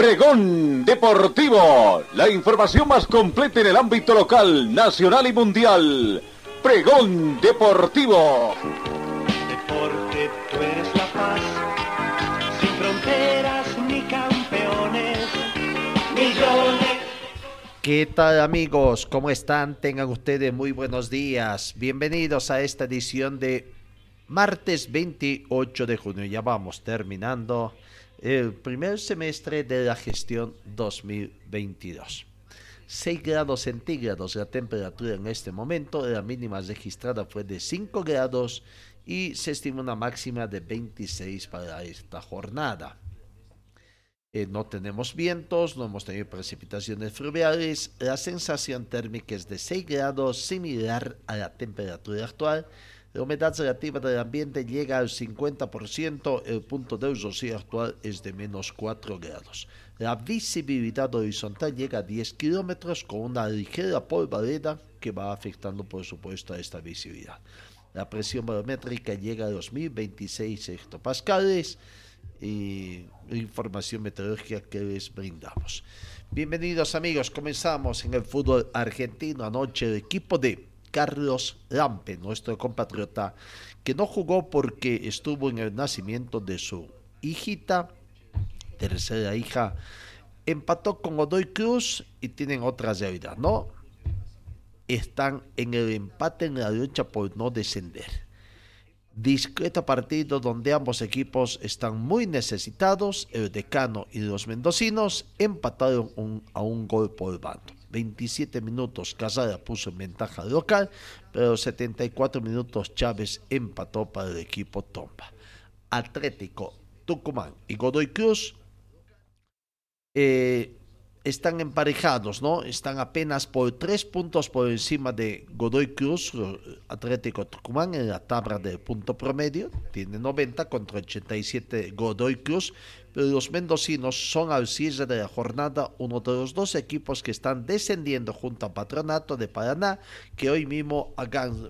Pregón Deportivo, la información más completa en el ámbito local, nacional y mundial. Pregón Deportivo. Deporte, tú eres la paz, sin fronteras ni campeones, millones. ¿Qué tal amigos? ¿Cómo están? Tengan ustedes muy buenos días. Bienvenidos a esta edición de martes 28 de junio. Ya vamos terminando el primer semestre de la gestión 2022. 6 grados centígrados la temperatura en este momento, la mínima registrada fue de 5 grados y se estima una máxima de 26 para esta jornada. Eh, no tenemos vientos, no hemos tenido precipitaciones fluviales, la sensación térmica es de 6 grados, similar a la temperatura actual. La humedad relativa del ambiente llega al 50%, el punto de rocío actual es de menos 4 grados. La visibilidad horizontal llega a 10 kilómetros con una ligera polvareda que va afectando por supuesto a esta visibilidad. La presión barométrica llega a los 1026 hectopascales y información meteorológica que les brindamos. Bienvenidos amigos, comenzamos en el fútbol argentino anoche el equipo de Carlos Lampe, nuestro compatriota, que no jugó porque estuvo en el nacimiento de su hijita, tercera hija, empató con Godoy Cruz y tienen otra realidad, ¿no? Están en el empate en la lucha por no descender. Discreto partido donde ambos equipos están muy necesitados, el decano y los mendocinos empataron a un gol por bando. 27 minutos Casada puso en ventaja local, pero 74 minutos Chávez empató para el equipo Tomba. Atlético, Tucumán y Godoy Cruz eh, están emparejados, ¿no? Están apenas por tres puntos por encima de Godoy Cruz, Atlético Tucumán en la tabla del punto promedio, tiene 90 contra 87 Godoy Cruz, pero los mendocinos son al cierre de la jornada uno de los dos equipos que están descendiendo junto a Patronato de Paraná, que hoy mismo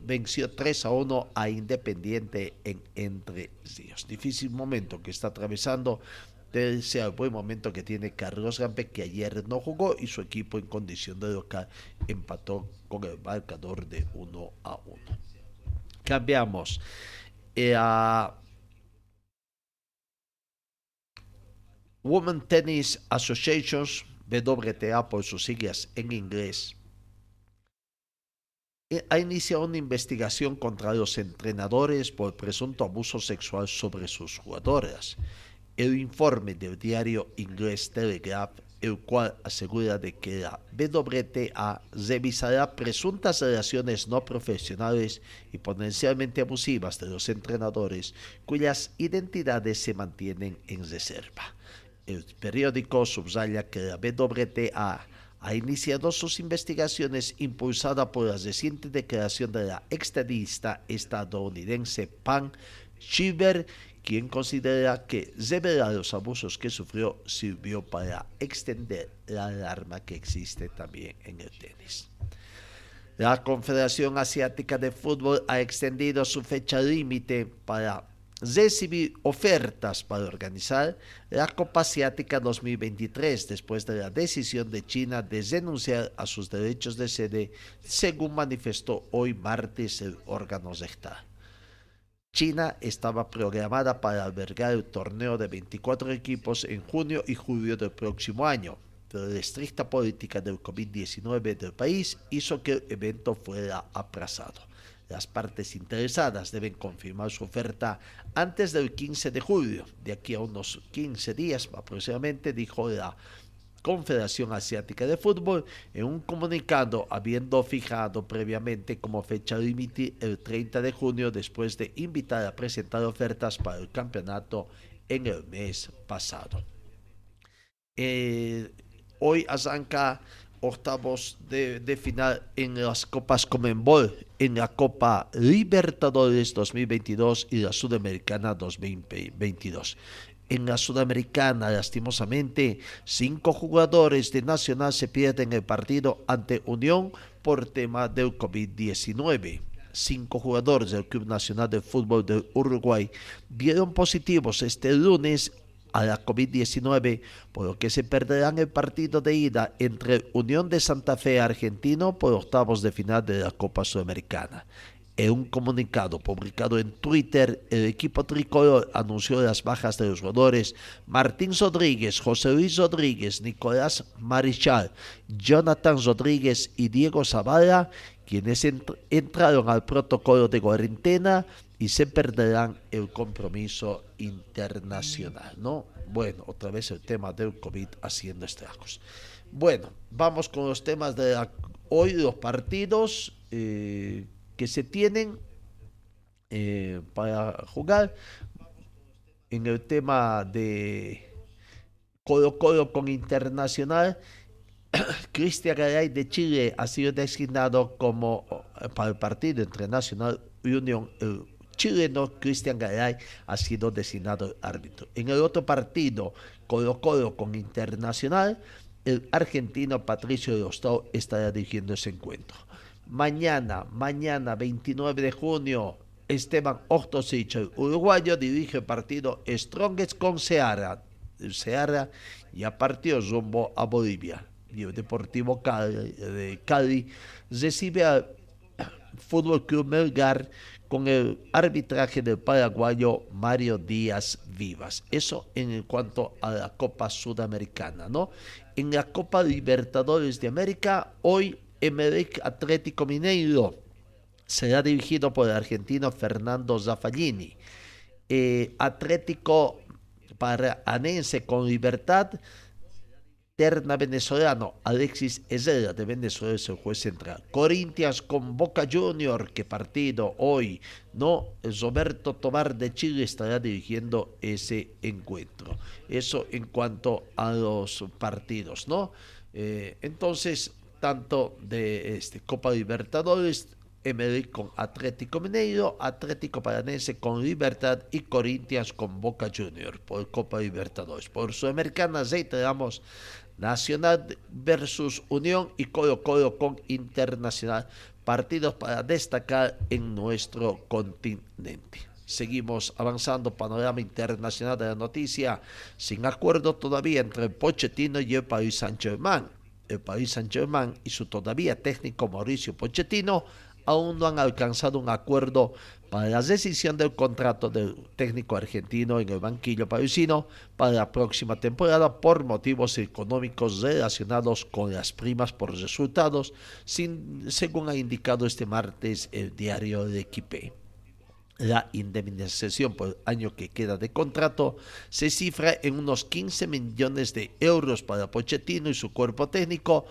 venció 3 a 1 a Independiente en Entre Ríos. Difícil momento que está atravesando sea el buen momento que tiene Carlos Gampe, que ayer no jugó y su equipo en condición de local empató con el marcador de 1 a 1. Cambiamos. Eh, a Women Tennis Associations, WTA por sus siglas en inglés, eh, ha iniciado una investigación contra los entrenadores por presunto abuso sexual sobre sus jugadoras el informe del diario inglés Telegraph, el cual asegura de que la WTA revisará presuntas relaciones no profesionales y potencialmente abusivas de los entrenadores cuyas identidades se mantienen en reserva. El periódico subraya que la WTA ha iniciado sus investigaciones impulsada por la reciente declaración de la extenista estadounidense Pam Shiver quien considera que revelar los abusos que sufrió sirvió para extender la alarma que existe también en el tenis. La Confederación Asiática de Fútbol ha extendido su fecha límite para recibir ofertas para organizar la Copa Asiática 2023 después de la decisión de China de renunciar a sus derechos de sede, según manifestó hoy martes el órgano rectal. China estaba programada para albergar el torneo de 24 equipos en junio y julio del próximo año, pero la estricta política del COVID-19 del país hizo que el evento fuera aplazado. Las partes interesadas deben confirmar su oferta antes del 15 de julio. De aquí a unos 15 días aproximadamente, dijo la Confederación Asiática de Fútbol en un comunicado habiendo fijado previamente como fecha límite el 30 de junio después de invitar a presentar ofertas para el campeonato en el mes pasado. Eh, hoy arranca octavos de, final en las Copas Comenbol, en la Copa Libertadores 2022 y la Sudamericana 2022. En la Sudamericana, lastimosamente, cinco jugadores de Nacional se pierden el partido ante Unión por tema del COVID-19 cinco jugadores del Club Nacional de Fútbol de Uruguay dieron positivos este lunes a la COVID-19, por lo que se perderán el partido de ida entre Unión de Santa Fe Argentino por octavos de final de la Copa Sudamericana. En un comunicado publicado en Twitter, el equipo tricolor anunció las bajas de los jugadores Martín Rodríguez, José Luis Rodríguez, Nicolás Marichal, Jonathan Rodríguez y Diego Zavala, quienes entraron al protocolo de cuarentena y se perderán el compromiso internacional, ¿no? Bueno, otra vez el tema del COVID haciendo estragos. Bueno, vamos con los temas de hoy, los partidos eh, que se tienen eh, para jugar. En el tema de Colo Colo con Internacional, Cristian Garay de Chile ha sido designado como eh, para el partido entre Nacional y Unión. El chileno Cristian Garay ha sido designado árbitro. En el otro partido, Colo Colo con Internacional, el argentino Patricio Ostao estará dirigiendo ese encuentro. Mañana, mañana 29 de junio, Esteban Ortosich, el uruguayo, dirige el partido Strongest con Seara. Seara ya partió rumbo a Bolivia y el Deportivo Cali, de Cali recibe al Fútbol Club Melgar con el arbitraje del paraguayo Mario Díaz Vivas. Eso en cuanto a la Copa Sudamericana, ¿no? En la Copa Libertadores de América, hoy Emelec Atlético Mineiro será dirigido por el argentino Fernando Zaffallini. Eh, Atlético Paranense con Libertad Terna venezolano, Alexis Ezera de Venezuela es el juez central. Corinthians con Boca Junior, que partido hoy, no, Roberto Tobar de Chile estará dirigiendo ese encuentro. Eso en cuanto a los partidos, ¿no? Eh, entonces, tanto de este, Copa Libertadores, MD con Atlético Mineiro, Atlético Paranense con Libertad y Corinthians con Boca Junior por Copa Libertadores. Por Sudamericana, damos Nacional versus Unión y Colo Colo con Internacional. Partidos para destacar en nuestro continente. Seguimos avanzando panorama internacional de la noticia, sin acuerdo todavía entre el Pochettino y el Paris Saint-Germain. El Paris Saint-Germain y su todavía técnico Mauricio Pochettino aún no han alcanzado un acuerdo para la decisión del contrato del técnico argentino en el banquillo parisino para la próxima temporada por motivos económicos relacionados con las primas por resultados, según ha indicado este martes el diario de Equipe. La indemnización por año que queda de contrato se cifra en unos 15 millones de euros para Pochettino y su cuerpo técnico,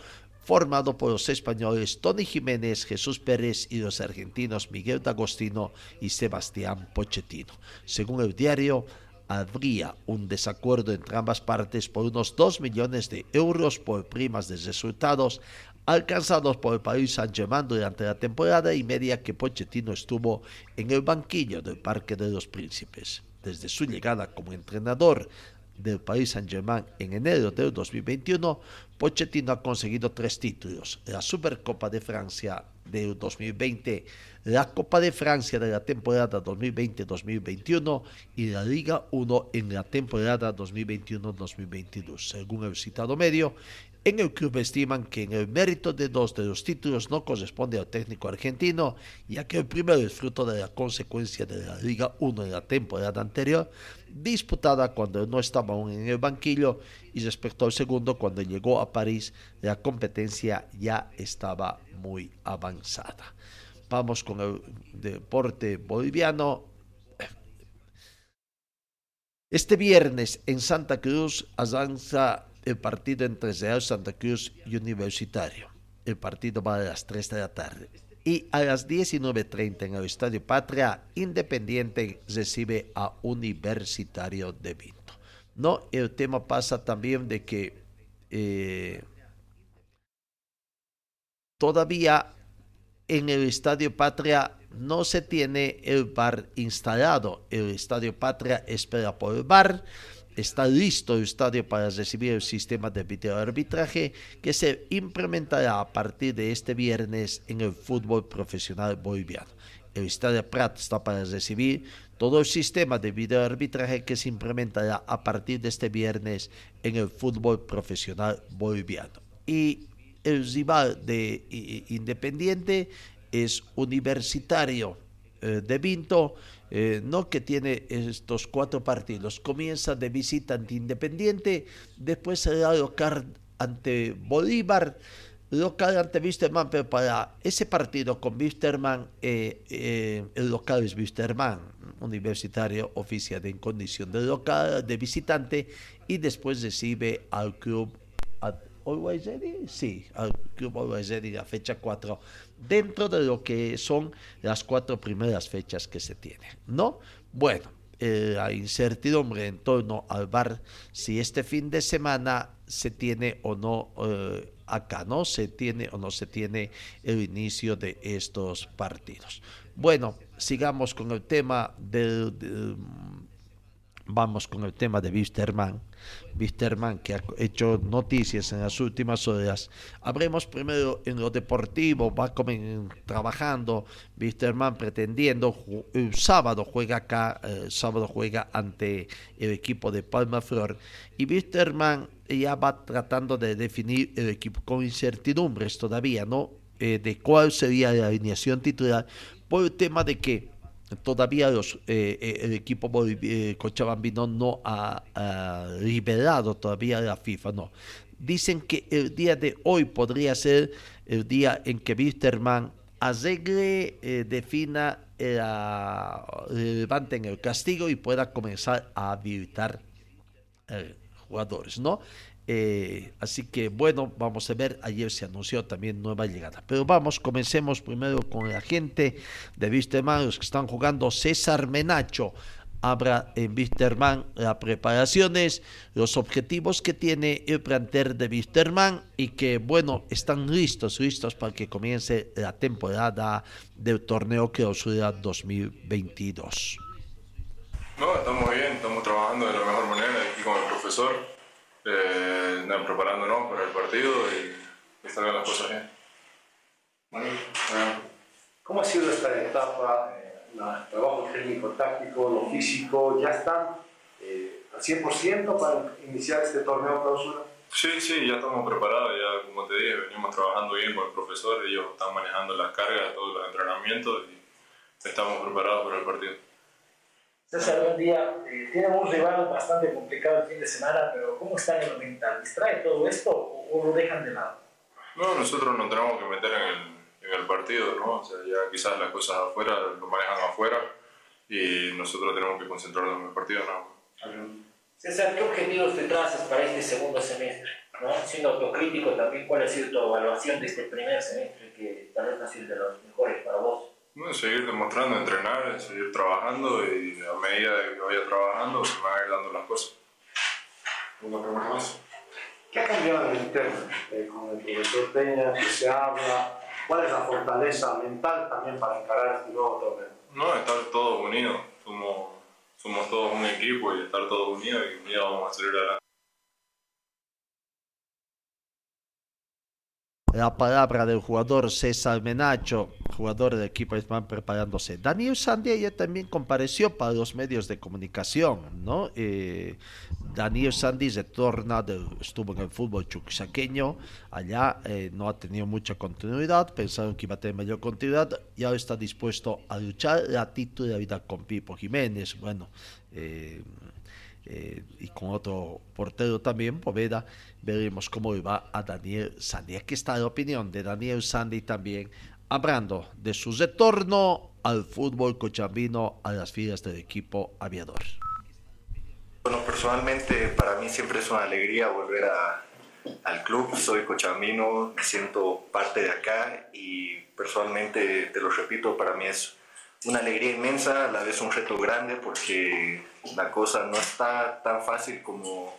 formado por los españoles Tony Jiménez, Jesús Pérez y los argentinos Miguel D'Agostino y Sebastián Pochettino. Según el diario, habría un desacuerdo entre ambas partes por unos 2 millones de euros por primas de resultados alcanzados por el país Saint-Germain durante la temporada y media que Pochettino estuvo en el banquillo del Parque de los Príncipes. Desde su llegada como entrenador del país Saint-Germain en enero del 2021, Pochettino ha conseguido tres títulos, la Supercopa de Francia del 2020, la Copa de Francia de la temporada 2020-2021 y la Liga 1 en la temporada 2021-2022. Según el citado medio, en el club estiman que en el mérito de dos de los títulos no corresponde al técnico argentino, ya que el primero es fruto de la consecuencia de la Liga 1 en la temporada anterior, disputada cuando no estaba aún en el banquillo, y respecto al segundo, cuando llegó a París, la competencia ya estaba muy avanzada. Vamos con el deporte boliviano. Este viernes en Santa Cruz avanza el partido entre Real Santa Cruz y Universitario. El partido va a las 3 de la tarde. Y a las 19.30 en el Estadio Patria, Independiente recibe a Universitario de Vinto. No, el tema pasa también de que eh, todavía en el Estadio Patria no se tiene el bar instalado. El Estadio Patria espera por el bar. Está listo el estadio para recibir el sistema de arbitraje que se implementará a partir de este viernes en el fútbol profesional boliviano. El Estadio Prat está para recibir todo el sistema de arbitraje que se implementará a partir de este viernes en el fútbol profesional boliviano. Y el rival de Independiente es Universitario eh, de Vinto, eh, no que tiene estos cuatro partidos. Comienza de visita ante Independiente, después será local ante Bolívar, local ante Wisterman, pero para ese partido con Wisterman, eh, el local es Wisterman, universitario oficial en condición de local, de visitante, y después recibe al club Always sí, al Club Always Ready, la fecha 4, dentro de lo que son las cuatro primeras fechas que se tienen, ¿no? Bueno, eh, la incertidumbre en torno al bar, si este fin de semana se tiene o no eh, acá, ¿no? Se tiene o no se tiene el inicio de estos partidos. Bueno, sigamos con el tema del vamos con el tema de Wisterman. Wisterman que ha hecho noticias en las últimas horas. Habremos primero en lo deportivo, va trabajando. Wisterman pretendiendo, el sábado juega acá, el sábado juega ante el equipo de Palma Flor. Y Wisterman ya va tratando de definir el equipo con incertidumbres todavía, ¿no? Eh, de cuál sería la alineación titular por el tema de que todavía los, eh, eh, el equipo eh, cochabambino no ha, liberado todavía la FIFA, no. Dicen que el día de hoy podría ser el día en que Wisterman arregle, defina, levanten el castigo y pueda comenzar a habilitar jugadores, ¿no? Eh, así que bueno, vamos a ver, ayer se anunció también nueva llegada. Pero vamos, comencemos primero con la gente de Wisterman, los que están jugando César Menacho. Habrá en Wisterman las preparaciones, los objetivos que tiene el planter de Wisterman y que bueno, están listos, listos para que comience la temporada del torneo que Clausura 2022. No, estamos bien, estamos trabajando de la mejor manera aquí con el profesor eh, preparándonos para el partido y, y salgan las cosas bien. ¿Cómo ha sido esta etapa? el eh, trabajo técnico, táctico, lo físico, ¿ya están eh, al 100% para iniciar este torneo clausura? Sí, sí, ya estamos preparados, ya como te dije, venimos trabajando bien con el profesor, ellos están manejando las cargas, todos los entrenamientos y estamos preparados para el partido. César, buen día. Eh, tienen un rival bastante complicado el fin de semana, pero ¿cómo están en lo mental? ¿Distrae todo esto o, lo dejan de lado? No, nosotros nos tenemos que meter en el, en el partido, ¿no? O sea, ya quizás las cosas afuera lo manejan afuera y nosotros tenemos que concentrarnos en el partido, ¿no? César, ¿qué objetivos te trazas para este segundo semestre? ¿no? Siendo autocrítico también, ¿cuál ha sido tu evaluación de este primer semestre que tal vez no ha sido de los mejores para vos? Bueno, seguir demostrando, entrenar, seguir trabajando y a medida que vaya trabajando se me van a ir dando las cosas. Una pregunta más. ¿Qué ha cambiado en el interno eh, con el profesor Peña? ¿Qué se habla? ¿Cuál es la fortaleza mental también para encarar este nuevo torneo? No, estar todos unidos. Somos, somos todos un equipo y estar todos unidos y un día vamos a salir adelante. La palabra del jugador César Menacho, jugador del equipo están preparándose. Daniel Sandy ayer también compareció para los medios de comunicación, ¿no? Eh, Daniel Sandy retorna, estuvo en el fútbol chuquisaqueño, allá eh, no ha tenido mucha continuidad, pensaron que iba a tener mayor continuidad y ahora está dispuesto a luchar la titularidad con Pipo Jiménez. Bueno, eh, eh, y con otro portero también, Poveda, veremos cómo va a Daniel Sandy. Aquí está la opinión de Daniel Sandy también, hablando de su retorno al fútbol cochambino a las filas del equipo aviador. Bueno, personalmente para mí siempre es una alegría volver a, al club, soy cochambino, me siento parte de acá y personalmente, te lo repito, para mí es una alegría inmensa, a la vez un reto grande porque la cosa no está tan fácil como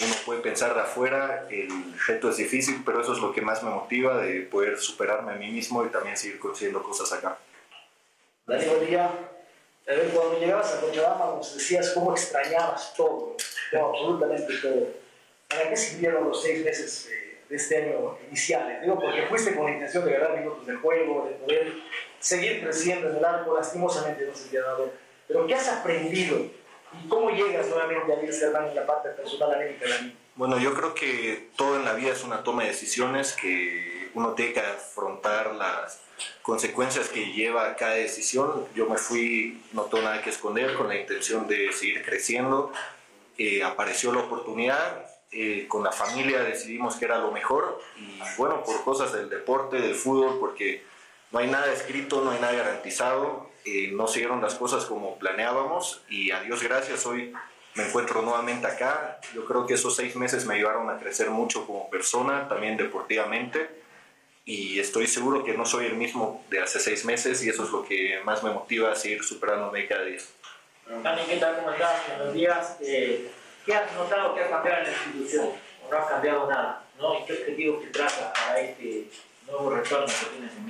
uno puede pensar de afuera, el reto es difícil, pero eso es lo que más me motiva de poder superarme a mí mismo y también seguir consiguiendo cosas acá. Dani, buen día. cuando llegabas a Cochabamba nos decías cómo extrañabas todo, absolutamente todo. ¿Para qué sirvieron los seis meses de este año iniciales? Digo, porque fuiste con la intención de ganar minutos de juego, de poder seguir creciendo en el arco, lastimosamente no se te ha dado. Pero ¿qué has aprendido? ¿Y cómo llegas nuevamente a Wilstermann en la parte personal anémica Bueno, yo creo que todo en la vida es una toma de decisiones que uno tiene que afrontar las consecuencias que lleva cada decisión. Yo me fui, no tengo nada que esconder, con la intención de seguir creciendo. Eh, apareció la oportunidad, eh, con la familia decidimos que era lo mejor y bueno, por cosas del deporte, del fútbol, porque no hay nada escrito, no hay nada garantizado, eh, no siguieron las cosas como planeábamos y a Dios gracias hoy me encuentro nuevamente acá. Yo creo que esos seis meses me ayudaron a crecer mucho como persona, también deportivamente y estoy seguro que no soy el mismo de hace seis meses y eso es lo que más me motiva a seguir superándome cada día. Dani, ¿qué tal? ¿Cómo estás? Buenos días. Eh, ¿Qué has notado que ha cambiado en la institución? ¿O no ha cambiado nada? ¿no? ¿Y qué objetivos te traza para este nuevo retorno que tienes en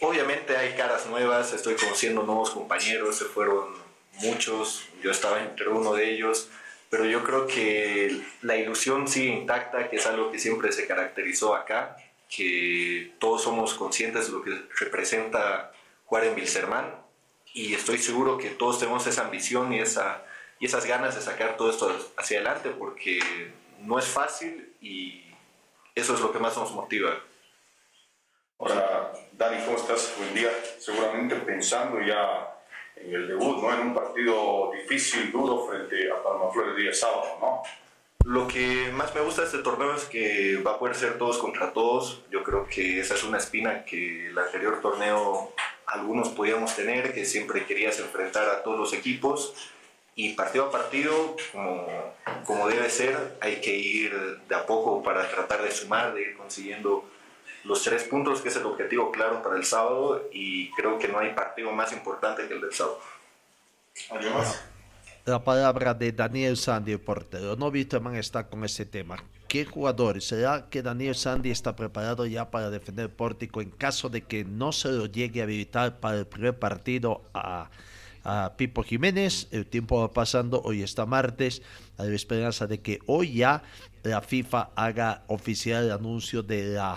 Obviamente hay caras nuevas, estoy conociendo nuevos compañeros, se fueron muchos, yo estaba entre uno de ellos, pero yo creo que la ilusión sigue intacta, que es algo que siempre se caracterizó acá, que todos somos conscientes de lo que representa jugar en Wilserman y estoy seguro que todos tenemos esa ambición y, esa, y esas ganas de sacar todo esto hacia adelante porque no es fácil y eso es lo que más nos motiva. Hola, Dani, ¿cómo estás? Buen día. Seguramente pensando ya en el debut, ¿no? En un partido difícil, duro frente a Palmaflor el día sábado, ¿no? Lo que más me gusta de este torneo es que va a poder ser todos contra todos. Yo creo que esa es una espina que el anterior torneo algunos podíamos tener, que siempre querías enfrentar a todos los equipos. Y partido a partido, como, como debe ser, hay que ir de a poco para tratar de sumar, de ir consiguiendo los tres puntos, que es el objetivo claro para el sábado, y creo que no hay partido más importante que el del sábado. La palabra de Daniel Sandy, portero. No, Man está con ese tema. ¿Qué jugador? ¿Será que Daniel Sandy está preparado ya para defender el pórtico en caso de que no se lo llegue a habilitar para el primer partido a, a Pipo Jiménez? El tiempo va pasando, hoy está martes. Hay esperanza de que hoy ya la FIFA haga oficial el anuncio de la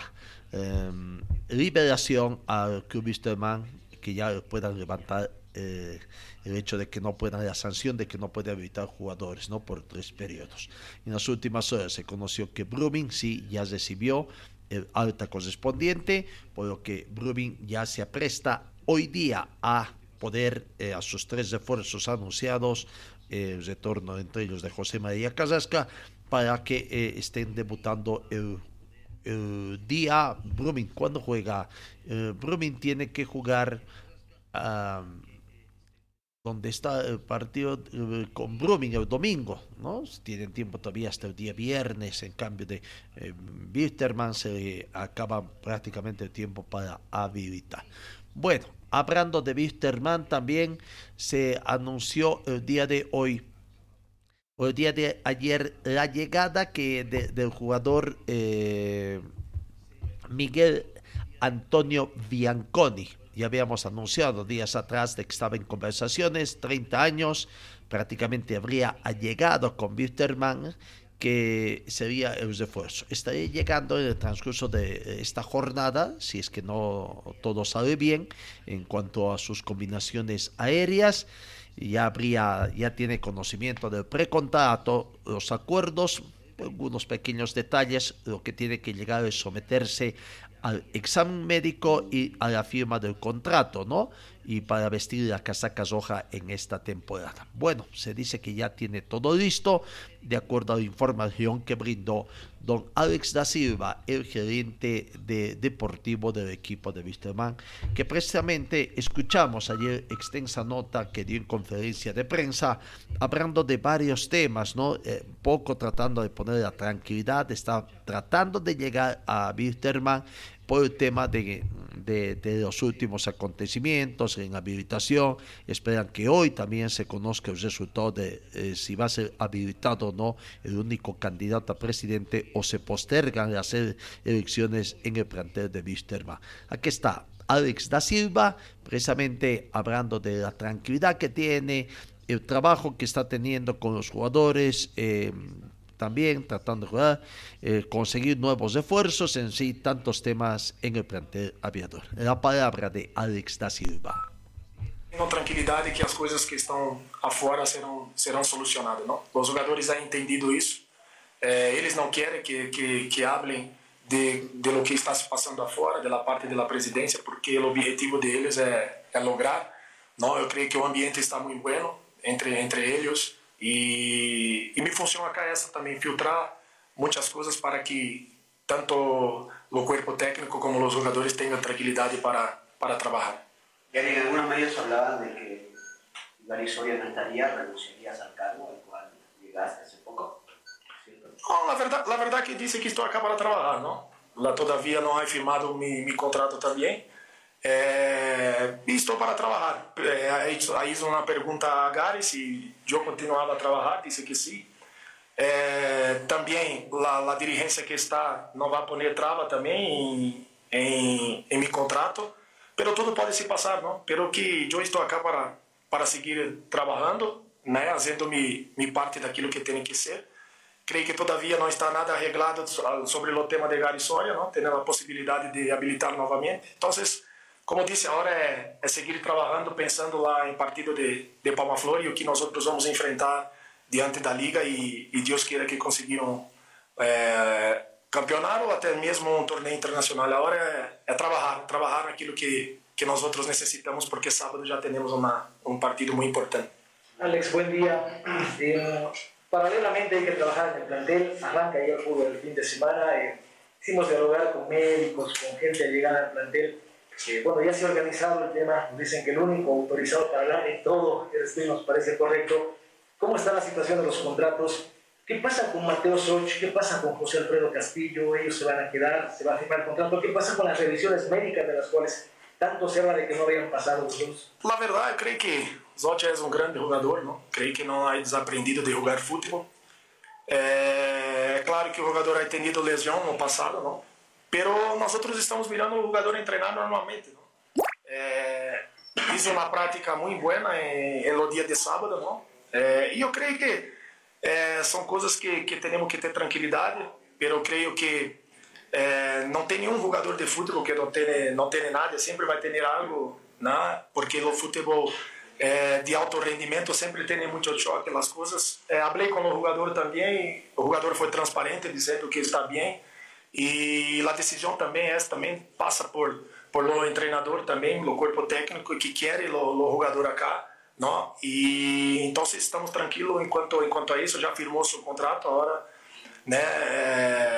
Em, liberación al club Wisterman, que ya puedan levantar eh, el hecho de que no puedan, la sanción de que no puede habilitar jugadores ¿no? por tres periodos. En las últimas horas se conoció que Brumming sí ya recibió el alta correspondiente, por lo que Brumming ya se apresta hoy día a poder, eh, a sus tres refuerzos anunciados, el retorno entre ellos de José María Casasca, para que eh, estén debutando el el día Brumming, cuando juega? Eh, Brumming tiene que jugar donde está el partido eh, con Brumming el domingo, ¿no? Tienen tiempo todavía hasta el día viernes, en cambio de eh, se acaba prácticamente el tiempo para habilitar. Bueno, hablando de Wisterman también se anunció el día de hoy el día de ayer la llegada que del jugador eh, Miguel Antonio Bianconi. Ya habíamos anunciado días atrás de que estaba en conversaciones, 30 años, prácticamente habría llegado con Witterman, que sería el refuerzo. Estaría llegando en el transcurso de esta jornada, si es que no todo sale bien en cuanto a sus combinaciones aéreas ya habría, ya tiene conocimiento del precontrato, los acuerdos, algunos pequeños detalles, lo que tiene que llegar es someterse al examen médico y a la firma del contrato, ¿no? Y para vestir la casaca roja en esta temporada. Bueno, se dice que ya tiene todo listo, de acuerdo a la información que brindó don Alex da Silva, el gerente de deportivo del equipo de Wisterman, que precisamente escuchamos ayer extensa nota que dio en conferencia de prensa, hablando de varios temas, ¿no? Eh, poco tratando de poner la tranquilidad, está tratando de llegar a Wisterman por el tema de, de, los últimos acontecimientos en habilitación. Esperan que hoy también se conozca el resultado de eh, si va a ser habilitado o no el único candidato a presidente o se postergan las elecciones en el plantel de Wisterman. Aquí está Alex da Silva, precisamente hablando de la tranquilidad que tiene, el trabajo que está teniendo con los jugadores, eh, también tratando de eh, conseguir nuevos esfuerzos en sí, tantos temas en el plantel aviador. La palabra de Alex da Silva. Tengo tranquilidad de que las cosas que están afuera serán, serán solucionadas. ¿no? Los jugadores han entendido eso. Eh, ellos no quieren que, que, que de, de, lo que está pasando afuera, de la parte de la presidencia, porque el objetivo de ellos es, es lograr. ¿no? Yo creo que el ambiente está muy bueno entre, entre ellos. E, e função acá é essa também, filtrar muitas coisas para que tanto o corpo técnico como os jogadores tenham tranquilidade para, para trabalhar. Gary, en algunos medios hablaban de que Gary Soria no estaría, renunciarías al cargo al cual llegaste hace poco. Não, na verdade, na verdade que disse que estou acá para trabalhar, não? Lá todavia não é firmado meu, meu contrato também. É, estou para trabalhar. É, aí hizo uma pergunta a Gary se eu continuava a trabalhar, disse que sim. É, também a, a dirigência que está não vai pôr trava também em, em, meu contrato, pero tudo pode se passar, não? Pero que eu estou aqui para para seguir trabalhando, né, fazendo mi, mi parte daquilo que tem que ser. Creio que todavia não está nada arreglado sobre o tema de Gary Soria, não? Tendo a possibilidade de habilitar novamente. Então, como disse, agora é, é seguir trabalhando, pensando lá em partido de, de Palma Flor e o que nós outros vamos enfrentar diante da liga e, e Deus queira que conseguiram é, campeonato ou até mesmo um torneio internacional. Agora é, é trabalhar, trabalhar naquilo que, que nós outros necessitamos, porque sábado já temos uma, um partido muito importante. Alex, buen día. Eh, paralelamente hay que trabajar en el plantel. Arranca ya el fútbol el fin de semana. Eh, hicimos dialogar con médicos, con gente llegada al plantel. Bueno, ya se ha organizado el tema, dicen que el único autorizado para hablar de todo eres tú nos parece correcto. ¿Cómo está la situación de los contratos? ¿Qué pasa con Mateo Soch? ¿Qué pasa con José Alfredo Castillo? ¿Ellos se van a quedar? ¿Se va a firmar el contrato? ¿Qué pasa con las revisiones médicas de las cuales tanto se habla de que no habían pasado los? La verdad, creo que Zotti es un grande jugador, ¿no? Creo que no ha desaprendido de jugar fútbol. É claro que o jogador ha tenido lesão no passado, não? Pero nosotros estamos mirando o jogador treinar normalmente. ¿no? Eh, uma prática muito boa em, en dia de sábado. ¿no? Eh, e eu creio que eh, são coisas que, que temos que ter tranquilidade, pero creio que eh, não tem nenhum jogador de futebol que não tenha, não tenha nada, sempre vai ter algo, porque o futebol eh, de alto rendimento sempre tem muito choque, as coisas. Eh, com o jogador também, o jogador foi transparente, dizendo que está bem e a decisão também essa também passa por por o treinador também, o corpo técnico que quer o, jogador acá, não? E então estamos tranquilos enquanto enquanto a isso já firmou seu contrato agora, né?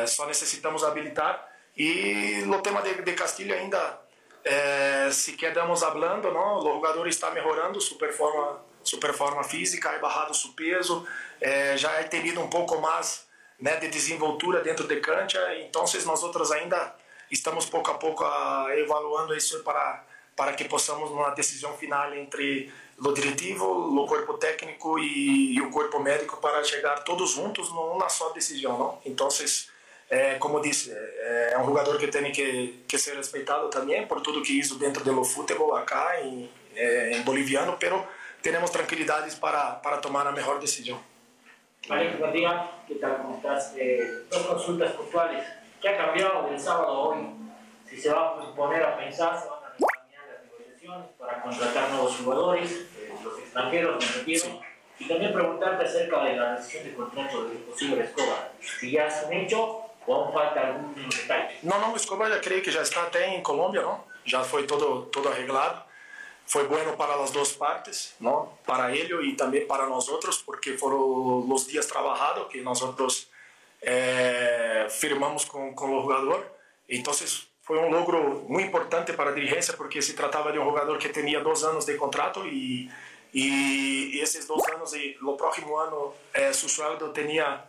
É, só necessitamos habilitar e no tema de, de Castilho ainda é, se quedamos falando, não? O jogador está melhorando sua performance, sua performance física, é barrado seu peso, é, já é tenido um pouco mais né, de desenvoltura dentro de cancha. Então, nós outros ainda estamos pouco a pouco a, evaluando isso para para que possamos uma decisão final entre o diretivo, o corpo técnico e, e o corpo médico para chegar todos juntos numa só decisão, não? Então, é, como disse, é, é um jogador que tem que, que ser respeitado também por tudo que hizo dentro do futebol acá em, é, em boliviano, pero teremos tranquilidades para para tomar a melhor decisão. Día. ¿Qué tal? ¿Cómo estás? Eh, dos consultas puntuales. ¿Qué ha cambiado del sábado a hoy? Si se va a poner a pensar, se van a reexaminar las negociaciones para contratar nuevos jugadores, eh, los extranjeros, me refiero. Y también preguntarte acerca de la decisión de contrato del posible Escobar. Si ya es un hecho o aún falta algún detalle. No, no, Escobar ya creo que ya está até en Colombia, ¿no? Ya fue todo, todo arreglado. Foi bueno para as duas partes, não? Para ele e também para nós outros, porque foram os dias trabalhados que nós outros eh, firmamos com, com o jogador. Então foi um logro muito importante para a dirigência, porque se tratava de um jogador que tinha dois anos de contrato e e esses dois anos e no próximo ano eh, seu sueldo tinha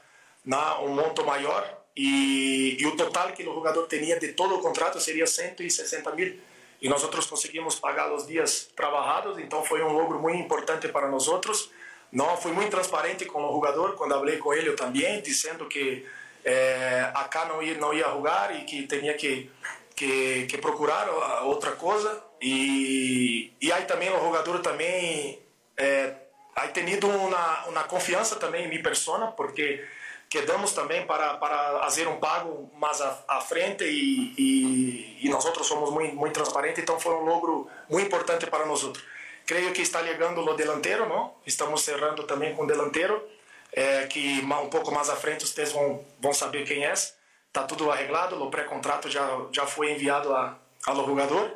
na, um monto maior e, e o total que o jogador tinha de todo o contrato seria 160 mil e nós outros conseguimos pagar os dias trabalhados, então foi um logro muito importante para nós outros. Não, fui muito transparente com o jogador quando falei com ele também, dizendo que é, acá não ia, não ia jogar e que tinha que, que, que procurar outra coisa. E, e aí também o jogador também é, aí tenido uma, uma confiança também em minha persona, porque quedamos também para, para fazer um pago mais à, frente e, e, e nós outros somos muito, muito transparentes, então foi um logro muito importante para nós outros. Creio que está chegando o delantero, não? Estamos cerrando também com o delantero, é, que um pouco mais à frente vocês vão, vão saber quem é. Está tudo arreglado, o pré-contrato já, já foi enviado a, ao jogador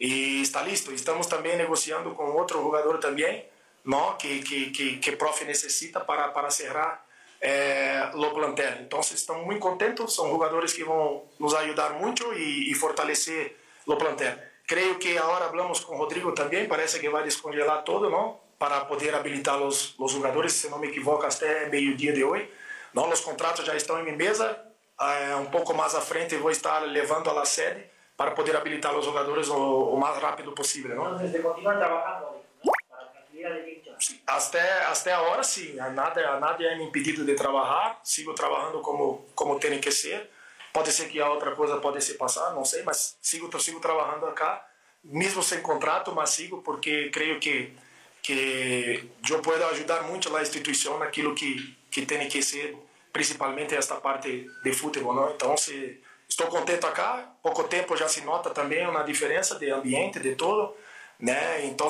e está listo. Estamos também negociando com outro jogador também, não? Que, que, que, que prof necessita para, para cerrar é, o plantel. Então, estamos muito contentes, são jogadores que vão nos ajudar muito e, e fortalecer o plantel. Creio que agora falamos com o Rodrigo também, parece que vai descongelar todo, não? Para poder habilitar os, os jogadores, se não me equivoco, até meio-dia de hoje. Não, os contratos já estão em minha mesa, é, um pouco mais à frente vou estar levando la sede para poder habilitar os jogadores o, o mais rápido possível, não? Entonces, continúan trabajando ¿no? para tranquilidad del hincha. Até, até a hora, sim. Nada, nada é me impedido de trabalhar. Sigo trabalhando como, como tem que ser. Pode ser que a outra coisa pode se passar, não sei, mas sigo, sigo trabalhando acá, mesmo sem contrato, mas sigo porque creio que que eu posso ajudar muito a instituição naquilo que que tem que ser, principalmente esta parte de futebol, não? Então, se estou contente acá, pouco tempo já se nota também uma diferença de ambiente, de todo, né? Então,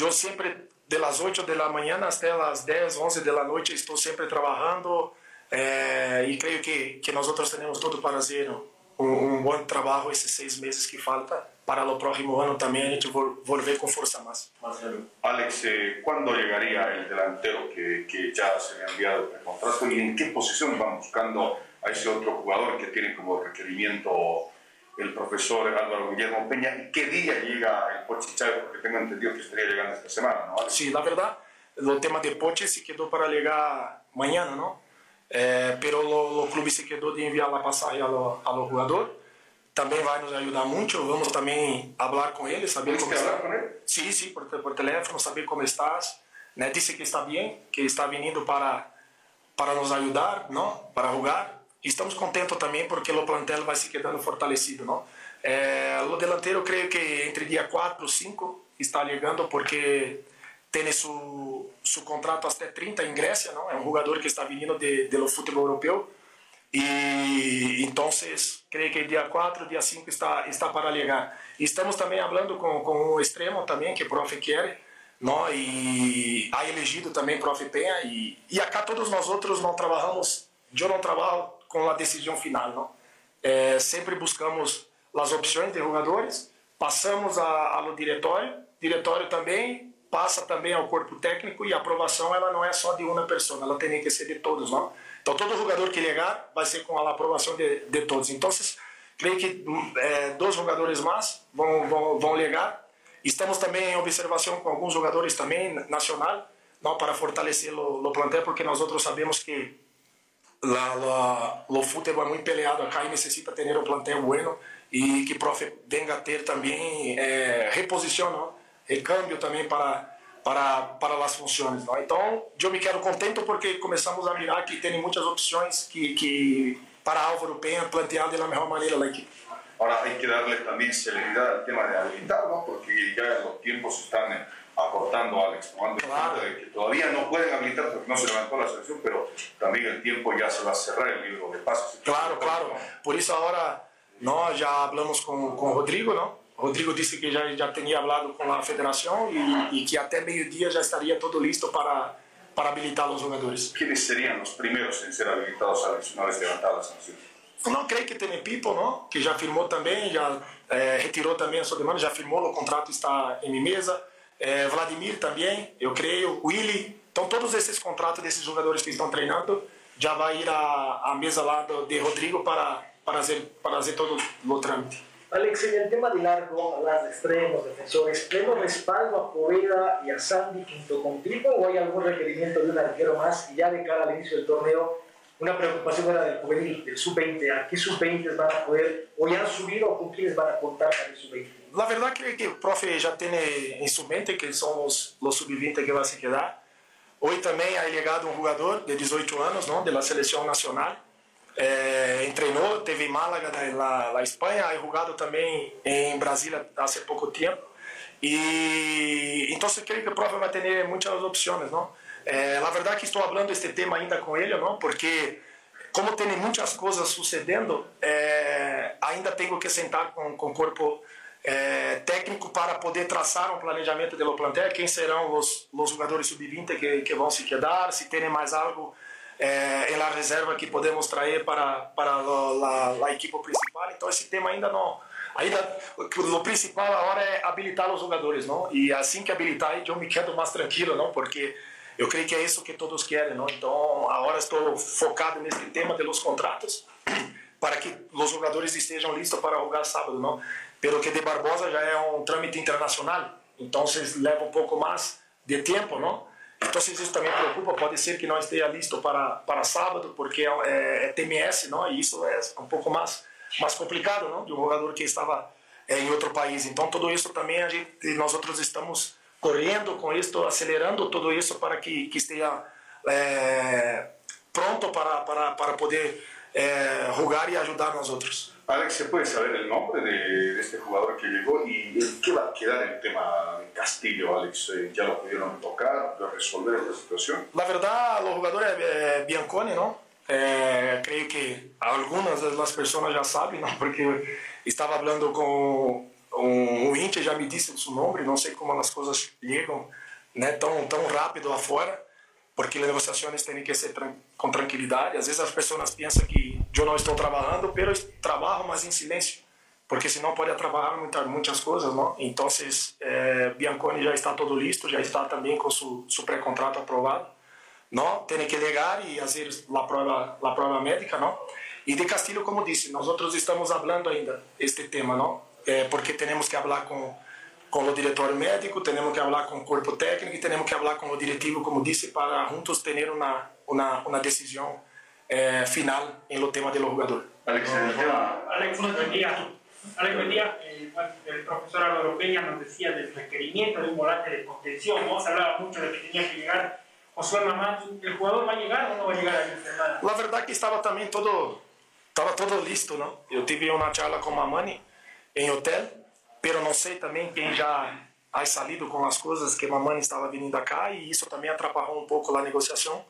eu sempre de las 8 de la mañana até las 10, 11 de la noite estou sempre trabalhando é, e creio que, que nós outros temos tudo para fazer um, um bom trabalho esses seis meses que falta para o próximo ano também a gente volver com força mais. Alex, eh, ¿cuándo llegaría el delantero que, que ya se le ha enviado el contrato y en qué posición van buscando a ese otro jugador que tiene como requerimiento el profesor Álvaro Guillermo Peña? ¿Y qué día llega el Pochi Chávez? Porque tengo entendido que estaría llegando esta semana, ¿no? Alex? Sí, la verdad, el tema de Pochi se quedó para llegar mañana, ¿no? É, pero o, o, clube se quedou de enviar a passagem ao, ao jogador. Também vai nos ajudar muito. Vamos também falar com ele, saber como está. Com ele? Sim, sim, por, por telefone, saber como estás. Né? Disse que está bem, que está vindo para para nos ajudar, não? Para jogar. Estamos contentes também porque o plantel vai se quedando fortalecido, não? É, o delantero, creio que entre dia 4 ou 5 está ligando porque tem su, su contrato até 30 em Grécia, não? É um jogador que está vindo de, de futebol europeu. E então, creio que dia 4, dia 5 está, está para chegar. Estamos também falando com, com um extremo também, que o prof quer, não? e ha elegido também prof Penha. E, e acá todos nós outros não trabalhamos, eu não trabalho com a decisão final, não? É, sempre buscamos as opções de jogadores, passamos ao diretório, diretório também passa também ao corpo técnico e a aprovação ela não é só de uma pessoa, ela tem que ser de todos, não? Então todo jogador que chegar vai ser com a aprovação de, de todos. Então, creio que é, dois jogadores mais vão vão vão chegar. Estamos também em observação com alguns jogadores também nacional, não para fortalecer o, o plantel, porque nós outros sabemos que la, la, o futebol é muito peleado acá e necessita ter um plantel bueno e que profe venga a ter também é, reposição, não? recâmbio também para para para as funções. Não? Então, eu me quero contento porque começamos a mirar que tem muitas opções que, que para Álvaro Penha planteado da melhor maneira na equipe. Ahora hay que darle también celeridad al tema de habilitar, ¿no? porque ya los tiempos se están eh, acortando, Alex, tomando Claro. cuenta de que todavía no pueden habilitar porque no se levantó la selección, pero también el tiempo ya se va a cerrar el libro de pases. Claro, claro. Por isso agora nós já falamos com com o Rodrigo, não? Rodrigo disse que já já tinha falado com a federação e, e que até meio-dia já estaria todo listo para para habilitar os jogadores. ¿Quiénes serían los primeros en ser habilitados, Alex, una vez levantada la sanción? Não creio que tem Pipo, não? Que já firmou também, já é, retirou também a sua demanda, já firmou, o contrato está em minha mesa. É, Vladimir também, eu creio. Willy. Então, todos esses contratos desses jogadores que estão treinando já vai ir à, à mesa lá do, de Rodrigo para, para, fazer, para fazer todo o trâmite. Alex, en el tema de largo, de extremos, defensores, ¿pleno respaldo a Poveda y a Sandy junto contigo o hay algún requerimiento de un arquero más ya de cara al inicio del torneo una preocupación era del juvenil, del sub-20. ¿A qué sub-20 van a poder, o ya han subido, o con quiénes van a contar para el sub-20? La verdad que, que el profe ya tiene en su mente que son los, los sub-20 que van a quedar. Hoy también ha llegado un jugador de 18 años, ¿no? De la selección nacional. Eh, teve Málaga en la, la, España, ha jugado también en Brasil hace poco tiempo. Y entonces creo que el profe va a tener muchas opciones, ¿no? Eh, la verdad que estou falando este tema ainda com ele, não? Porque como tem muitas coisas sucedendo, eh, ainda tenho que sentar com, com o corpo eh, técnico para poder traçar um planejamento do plantel, quem serão os, os jogadores sub-20 que, que vão se quedar, se tem mais algo eh, na reserva que podemos trazer para, para a, a equipe principal. Então esse tema ainda não ainda o principal agora é habilitar os jogadores, não? E assim que habilitar, eu me quedo mais tranquilo, não? Porque eu creio que é isso que todos querem, não? Então, agora estou focado nesse tema dos contratos para que os jogadores estejam listos para jogar sábado, não? Pelo que de Barbosa já é um trâmite internacional, então leva um pouco mais de tempo, não? Então isso também preocupa, pode ser que não esteja listo para para sábado, porque é, é TMS, não? E isso é um pouco mais mais complicado, não? De um jogador que estava é, em outro país. Então tudo isso também a gente, nós outros estamos correndo com isso, acelerando tudo isso para que, que esteja é, pronto para, para, para poder é, jogar e ajudar nós outros. Alex, ¿se puede saber el nombre de, de, este jugador que llegó y qué va a quedar el tema Castillo, Alex? ¿Ya lo pudieron tocar, resolver esta situación? La verdad, los jugadores eh, Bianconi, ¿no? Eh, creio que algumas das pessoas já sabem, não? porque estava falando com um, o Inter já me disse o seu nome, não sei como as coisas chegam né, tão, tão rápido afora, porque as negociações têm que ser tran com tranquilidade. Às vezes as pessoas pensam que eu não estou trabalhando, mas trabalho, mas em silêncio, porque senão pode trabalhar muitas, muitas coisas. Não? Então, eh, Bianconi já está todo listo, já está também com seu, seu pré-contrato aprovado. Não? Tem que ligar e fazer a prova, a prova médica. Não? E de Castilho, como disse, nós outros estamos falando ainda este tema. Não? É, porque temos que falar com com o diretor médico, temos que falar com o corpo técnico e temos que falar com o diretivo, como disse, para juntos ter uma uma, uma decisão eh, final em lo tema do jogador. Alex, Alex, buen día. Alex, buen día. Eh, el profesor Álvaro Peña nos decía del requerimiento de un volante de contención. ¿no? Se hablaba mucho de que tenía que llegar Josué Mamán. ¿El jugador va a llegar o no va a llegar a esta semana? La verdad que estaba también todo, estaba todo listo, ¿no? Yo tuve una charla con Mamani em hotel, pero não sei também quem já ha salido com as coisas que mamãe estava vindo cá e isso também atrapalhou um pouco a negociação.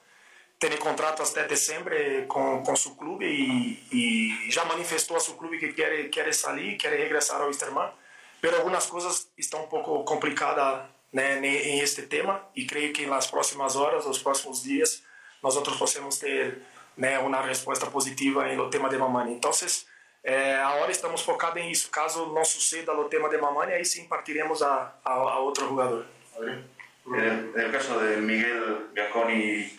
Tem contrato até dezembro com, com seu clube e, e já manifestou a seu clube que quer, quer sair, quer regressar ao Esterman. Mas algumas coisas estão um pouco complicadas né, em este tema e creio que nas próximas horas, nos próximos dias, nós outros possamos ter né, uma resposta positiva no tema de mamãe. Então, é, agora estamos focados em isso. Caso não suceda o tema de Mamani, aí sim partiremos a, a, a outro jogador. En el caso de Miguel Bianconi,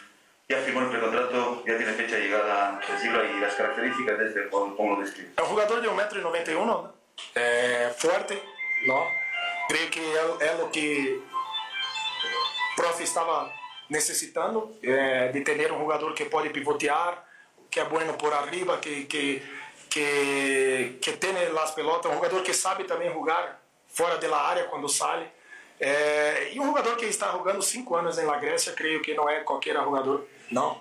ya firmó el precontrato, ya tiene fecha de llegada decirlo, y las características de este ¿cómo lo describe? É um jogador de 1,91m, é, forte, não? creio que é, é o que o prof estava necessitando, é, de ter um jogador que pode pivotear, que é bueno por arriba, que, que que, que tiene las pelotas, un jugador que sabe também jogar fora da área quando sai. É, e um jogador que está jogando cinco anos na Grécia, creio que não é qualquer jogador, não.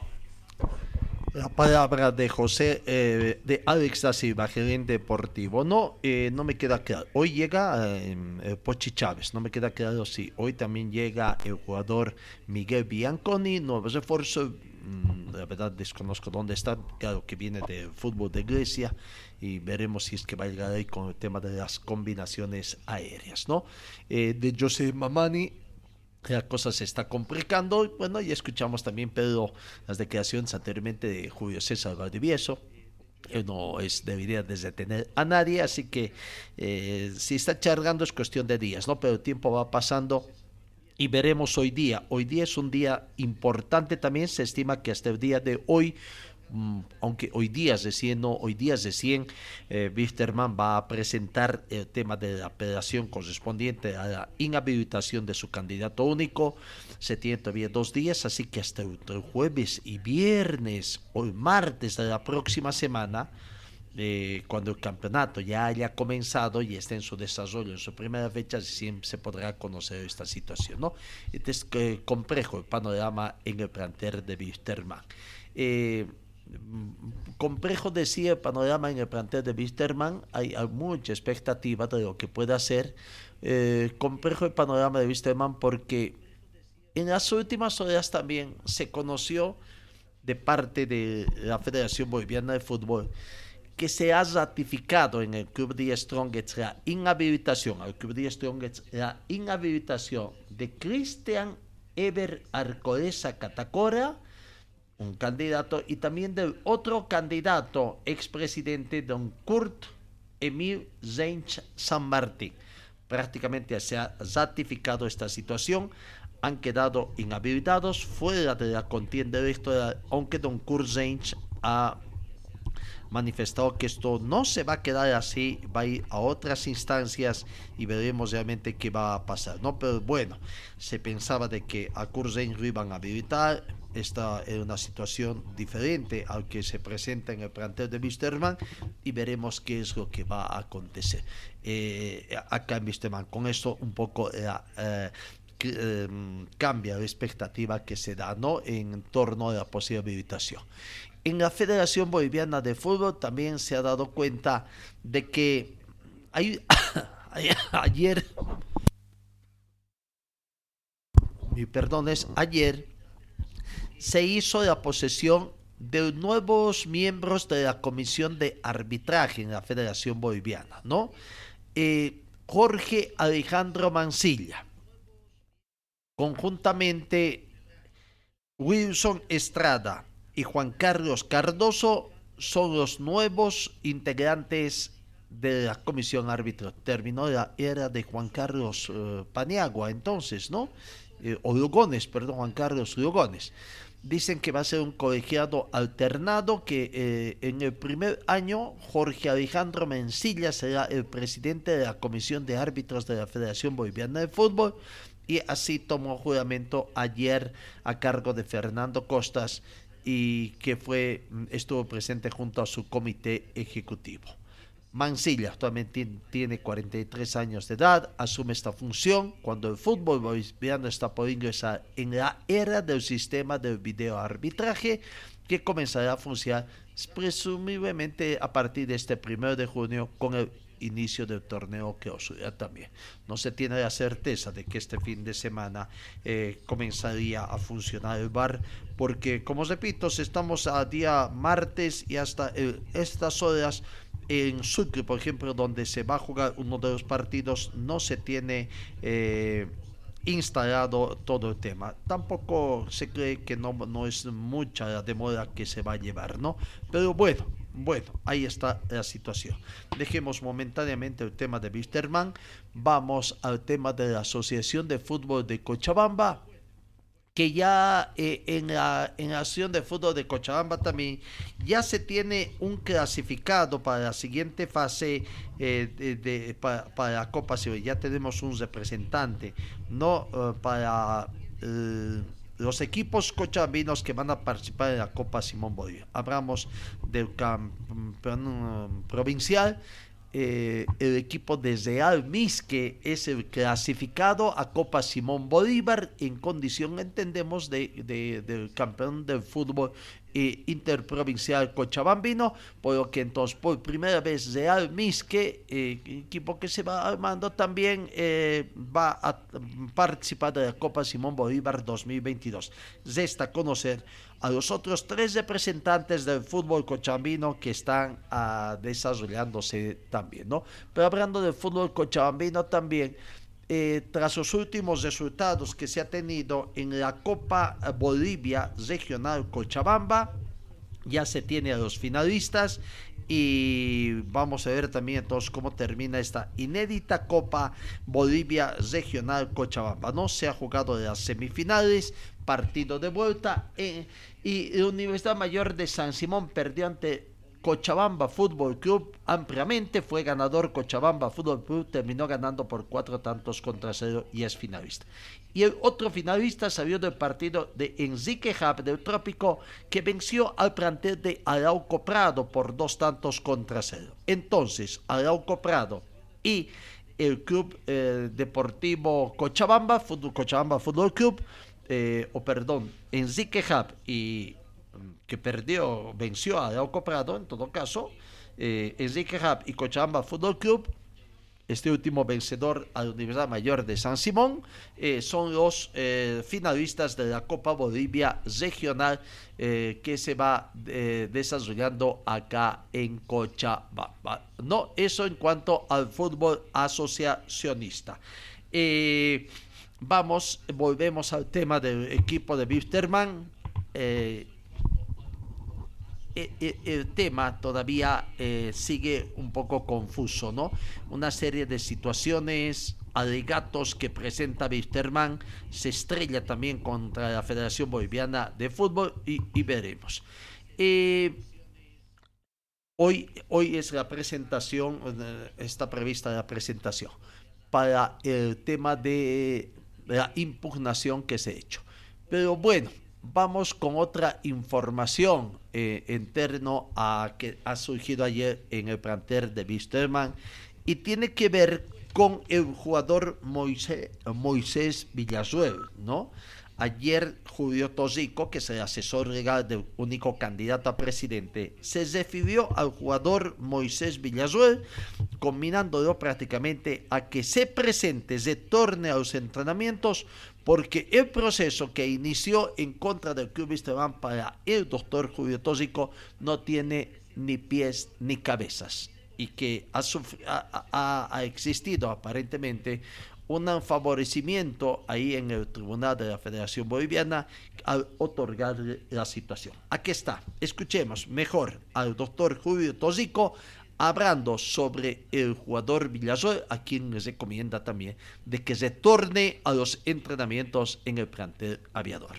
La palabra de José, eh, de Alex da Silva, gerente deportivo. No, eh, no me queda claro. Hoy llega eh, Pochi Chávez, no me queda claro si hoy también llega el jugador Miguel Bianconi, nuevo refuerzo la verdad desconozco dónde está, claro que viene del fútbol de Grecia y veremos si es que va a llegar ahí con el tema de las combinaciones aéreas, ¿no? Eh, de José Mamani, la cosa se está complicando. Bueno, ya escuchamos también, Pedro, las declaraciones anteriormente de Julio César Valdivieso. No es, debería detener a nadie, así que eh, si está chargando es cuestión de días, ¿no? Pero el tiempo va pasando y veremos hoy día. Hoy día es un día importante también, se estima que hasta el día de hoy mm, aunque hoy día recién, no, hoy día recién eh, Wisterman va a presentar el tema de la apelación correspondiente a la inhabilitación de su candidato único. Se tiene todavía dos días, así que hasta el jueves y viernes o el martes de la próxima semana eh, cuando el campeonato ya haya comenzado y esté en su desarrollo, en su primera fecha, siempre se podrá conocer esta situación. ¿no? Entonces, eh, complejo el panorama en el plantel de Wisterman. Eh, complejo decía el panorama en el plantel de Wisterman, hay, hay, mucha expectativa de lo que pueda hacer. Eh, complejo el panorama de Wisterman porque en las últimas horas también se conoció de parte de la Federación Boliviana de Fútbol que se ha ratificado en el Club de Strongets la inhabilitación, al Club de Strongets, la inhabilitación de Cristian Eber Arcolesa Catacora, un candidato, y también del otro candidato, expresidente don Kurt Emil Zeinch San Martín. Prácticamente se ha ratificado esta situación, han quedado inhabilitados fuera de la contienda electoral, aunque don Kurt Zeinch ha manifestado que esto no se va a quedar así, va a ir a otras instancias y veremos realmente qué va a pasar, ¿no? Pero bueno, se pensaba de que a Kurzen iban a habilitar, esta es una situación diferente al que se presenta en el plantel de Misterman y veremos qué es lo que va a acontecer eh, acá en Misterman. Con esto un poco eh, eh, cambia la expectativa que se da ¿no? en torno a la posible habilitación. En la Federación Boliviana de Fútbol también se ha dado cuenta de que hay, ayer, mi perdón es ayer, se hizo la posesión de nuevos miembros de la Comisión de Arbitraje en la Federación Boliviana, ¿no? Eh, Jorge Alejandro Mancilla, conjuntamente Wilson Estrada, y Juan Carlos Cardoso son los nuevos integrantes de la comisión árbitro. Terminó la era de Juan Carlos uh, Paniagua entonces, ¿no? Eh, o Lugones, perdón, Juan Carlos Lugones. Dicen que va a ser un colegiado alternado, que eh, en el primer año Jorge Alejandro Mencilla será el presidente de la Comisión de Árbitros de la Federación Boliviana de Fútbol y así tomó juramento ayer a cargo de Fernando Costas y que fue, mm, estuvo presente junto a su comité ejecutivo. Mansilla actualmente tiene 43 años de edad, asume esta función cuando el fútbol boliviano está por ingresar en la era del sistema de video arbitraje que comenzará a funcionar presumiblemente a partir de este primero de junio con el inicio del torneo que ocurrirá también. No se tiene la certeza de que este fin de semana eh, comenzaría a funcionar el bar, porque como repito, estamos a día martes y hasta estas horas en Sucre, por ejemplo, donde se va a jugar uno de los partidos, no se tiene eh, instalado todo el tema. Tampoco se cree que no, no es mucha la demora que se va a llevar, ¿no? Pero bueno, bueno, ahí está la situación. Dejemos momentáneamente el tema de Wisterman. Vamos al tema de la Asociación de Fútbol de Cochabamba que ya eh, en, la, en acción de fútbol de Cochabamba también ya se tiene un clasificado para la siguiente fase eh, de, para, la Copa Civil. Ya tenemos un representante, no eh, para los equipos cochabambinos que van a participar en la Copa Simón Bolívar. Hablamos del campeón provincial eh, el equipo de Real Mis, que es el clasificado a Copa Simón Bolívar en condición, entendemos, de, del campeón del fútbol interprovincial cochabambino, por lo que entonces por primera vez Real Misque, eh, equipo que se va armando, también eh, va a participar de la Copa Simón Bolívar 2022. Resta conocer a los otros tres representantes del fútbol cochabambino que están ah, desarrollándose también, ¿no? Pero hablando del fútbol cochabambino también, eh, tras los últimos resultados que se ha tenido en la Copa Bolivia Regional Cochabamba, ya se tiene a los finalistas y vamos a ver también entonces cómo termina esta inédita Copa Bolivia Regional Cochabamba. No se ha jugado de las semifinales, partido de vuelta eh, y la Universidad Mayor de San Simón perdió ante Cochabamba Fútbol Club ampliamente, fue ganador Cochabamba Fútbol Club, terminó ganando por cuatro tantos contra cero y es finalista. Y el otro finalista salió del partido de Enrique Hub del Trópico, que venció al plantel de Arauco Prado por dos tantos contra cero. Entonces, Arauco Prado y el Club eh, Deportivo Cochabamba, Fútbol, Cochabamba Fútbol Club, eh, o perdón, Enrique Hub y que perdió, venció a Arauco Prado, en todo caso, eh, Enrique Hub y Cochabamba Fútbol Club, este último vencedor a la Universidad Mayor de San Simón, eh, son los eh, finalistas de la Copa Bolivia Regional eh, que se va desarrollando acá en Cochabamba. No, eso en cuanto al fútbol asociacionista. vamos, volvemos al tema del equipo de Wisterman e, el, tema todavía eh, sigue un poco confuso, ¿no? Una serie de situaciones, alegatos que presenta Wisterman, se estrella también contra la Federación Boliviana de Fútbol y, veremos. Eh, hoy, hoy es la presentación, eh, está prevista la presentación para el tema de la impugnación que se ha hecho. Pero bueno, vamos con otra información eh, en torno a que ha surgido ayer en el plantel de Wisterman y tiene que ver con el jugador Moisés, Moisés Villasuel, ¿no? Ayer Julio Tosico, que es el asesor legal del único candidato a presidente, se refirió al jugador Moisés Villasuel, combinándolo prácticamente a que se presente, retorne a los entrenamientos, porque el proceso que inició en contra del Club Esteban para el doctor Julio Tosico no tiene ni pies ni cabezas y que ha, existido aparentemente un favorecimiento ahí en el Tribunal de la Federación Boliviana al otorgarle la situación. Aquí está, escuchemos mejor al doctor Julio Tosico hablando sobre el jugador Villasol, a quien les recomienda también de que retorne a los entrenamientos en el plantel aviador.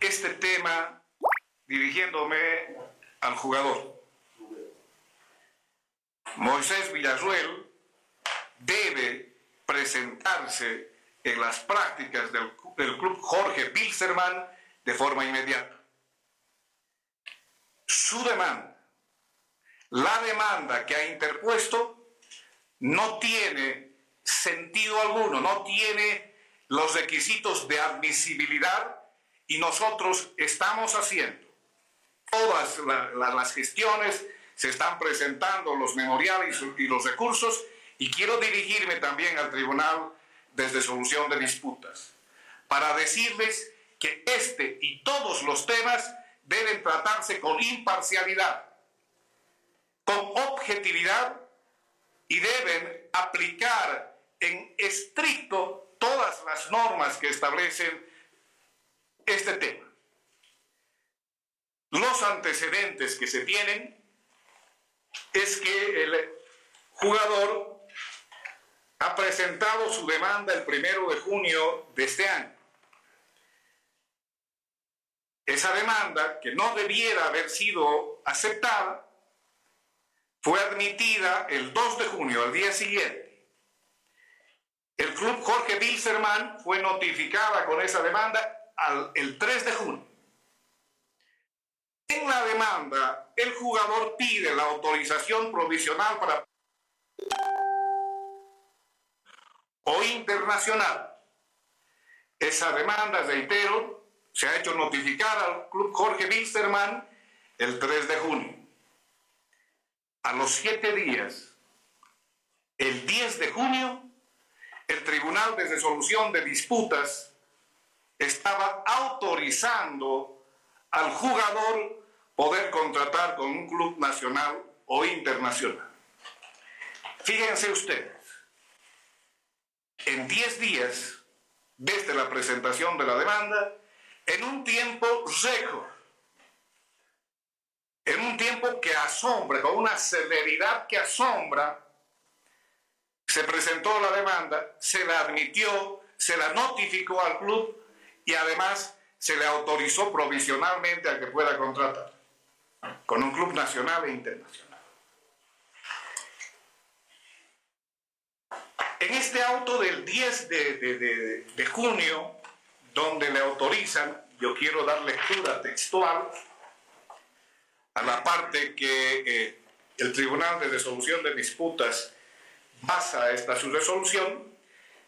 Este tema dirigiéndome al jugador. Moisés Villasuel debe presentarse en las prácticas del, club Jorge Bilzerman de forma inmediata. Su demanda, la demanda que ha interpuesto, no tiene sentido alguno, no tiene los requisitos de admisibilidad y nosotros estamos haciendo todas las gestiones, se están presentando los memoriales y los recursos y quiero dirigirme también al tribunal desde solución de disputas para decirles que este y todos los temas deben tratarse con imparcialidad, con objetividad y deben aplicar en estricto todas las normas que establecen este tema. Los antecedentes que se tienen es que el jugador ha presentado su demanda el primero de junio de este año. Esa demanda, que no debiera haber sido aceptada, fue admitida el 2 de junio, al día siguiente. El club Jorge Bilzerman fue notificada con esa demanda el 3 de junio. En la demanda, el jugador pide la autorización provisional para o internacional. Esa demanda, reitero, se ha hecho notificar al Club Jorge Wilstermann el 3 de junio. A los siete días, el 10 de junio, el Tribunal de Resolución de Disputas estaba autorizando al jugador poder contratar con un club nacional o internacional. Fíjense ustedes, en 10 días desde la presentación de la demanda en un tiempo récord. un tiempo que asombra, con una celeridad que asombra, se presentó la demanda, se la admitió, se la notificó al club y además se le autorizó provisionalmente a que pueda contratar con un club nacional e internacional. En este auto del 10 de, junio, donde le autorizan, yo quiero dar lectura textual a la parte que eh, el Tribunal de Resolución de Disputas basa esta su resolución,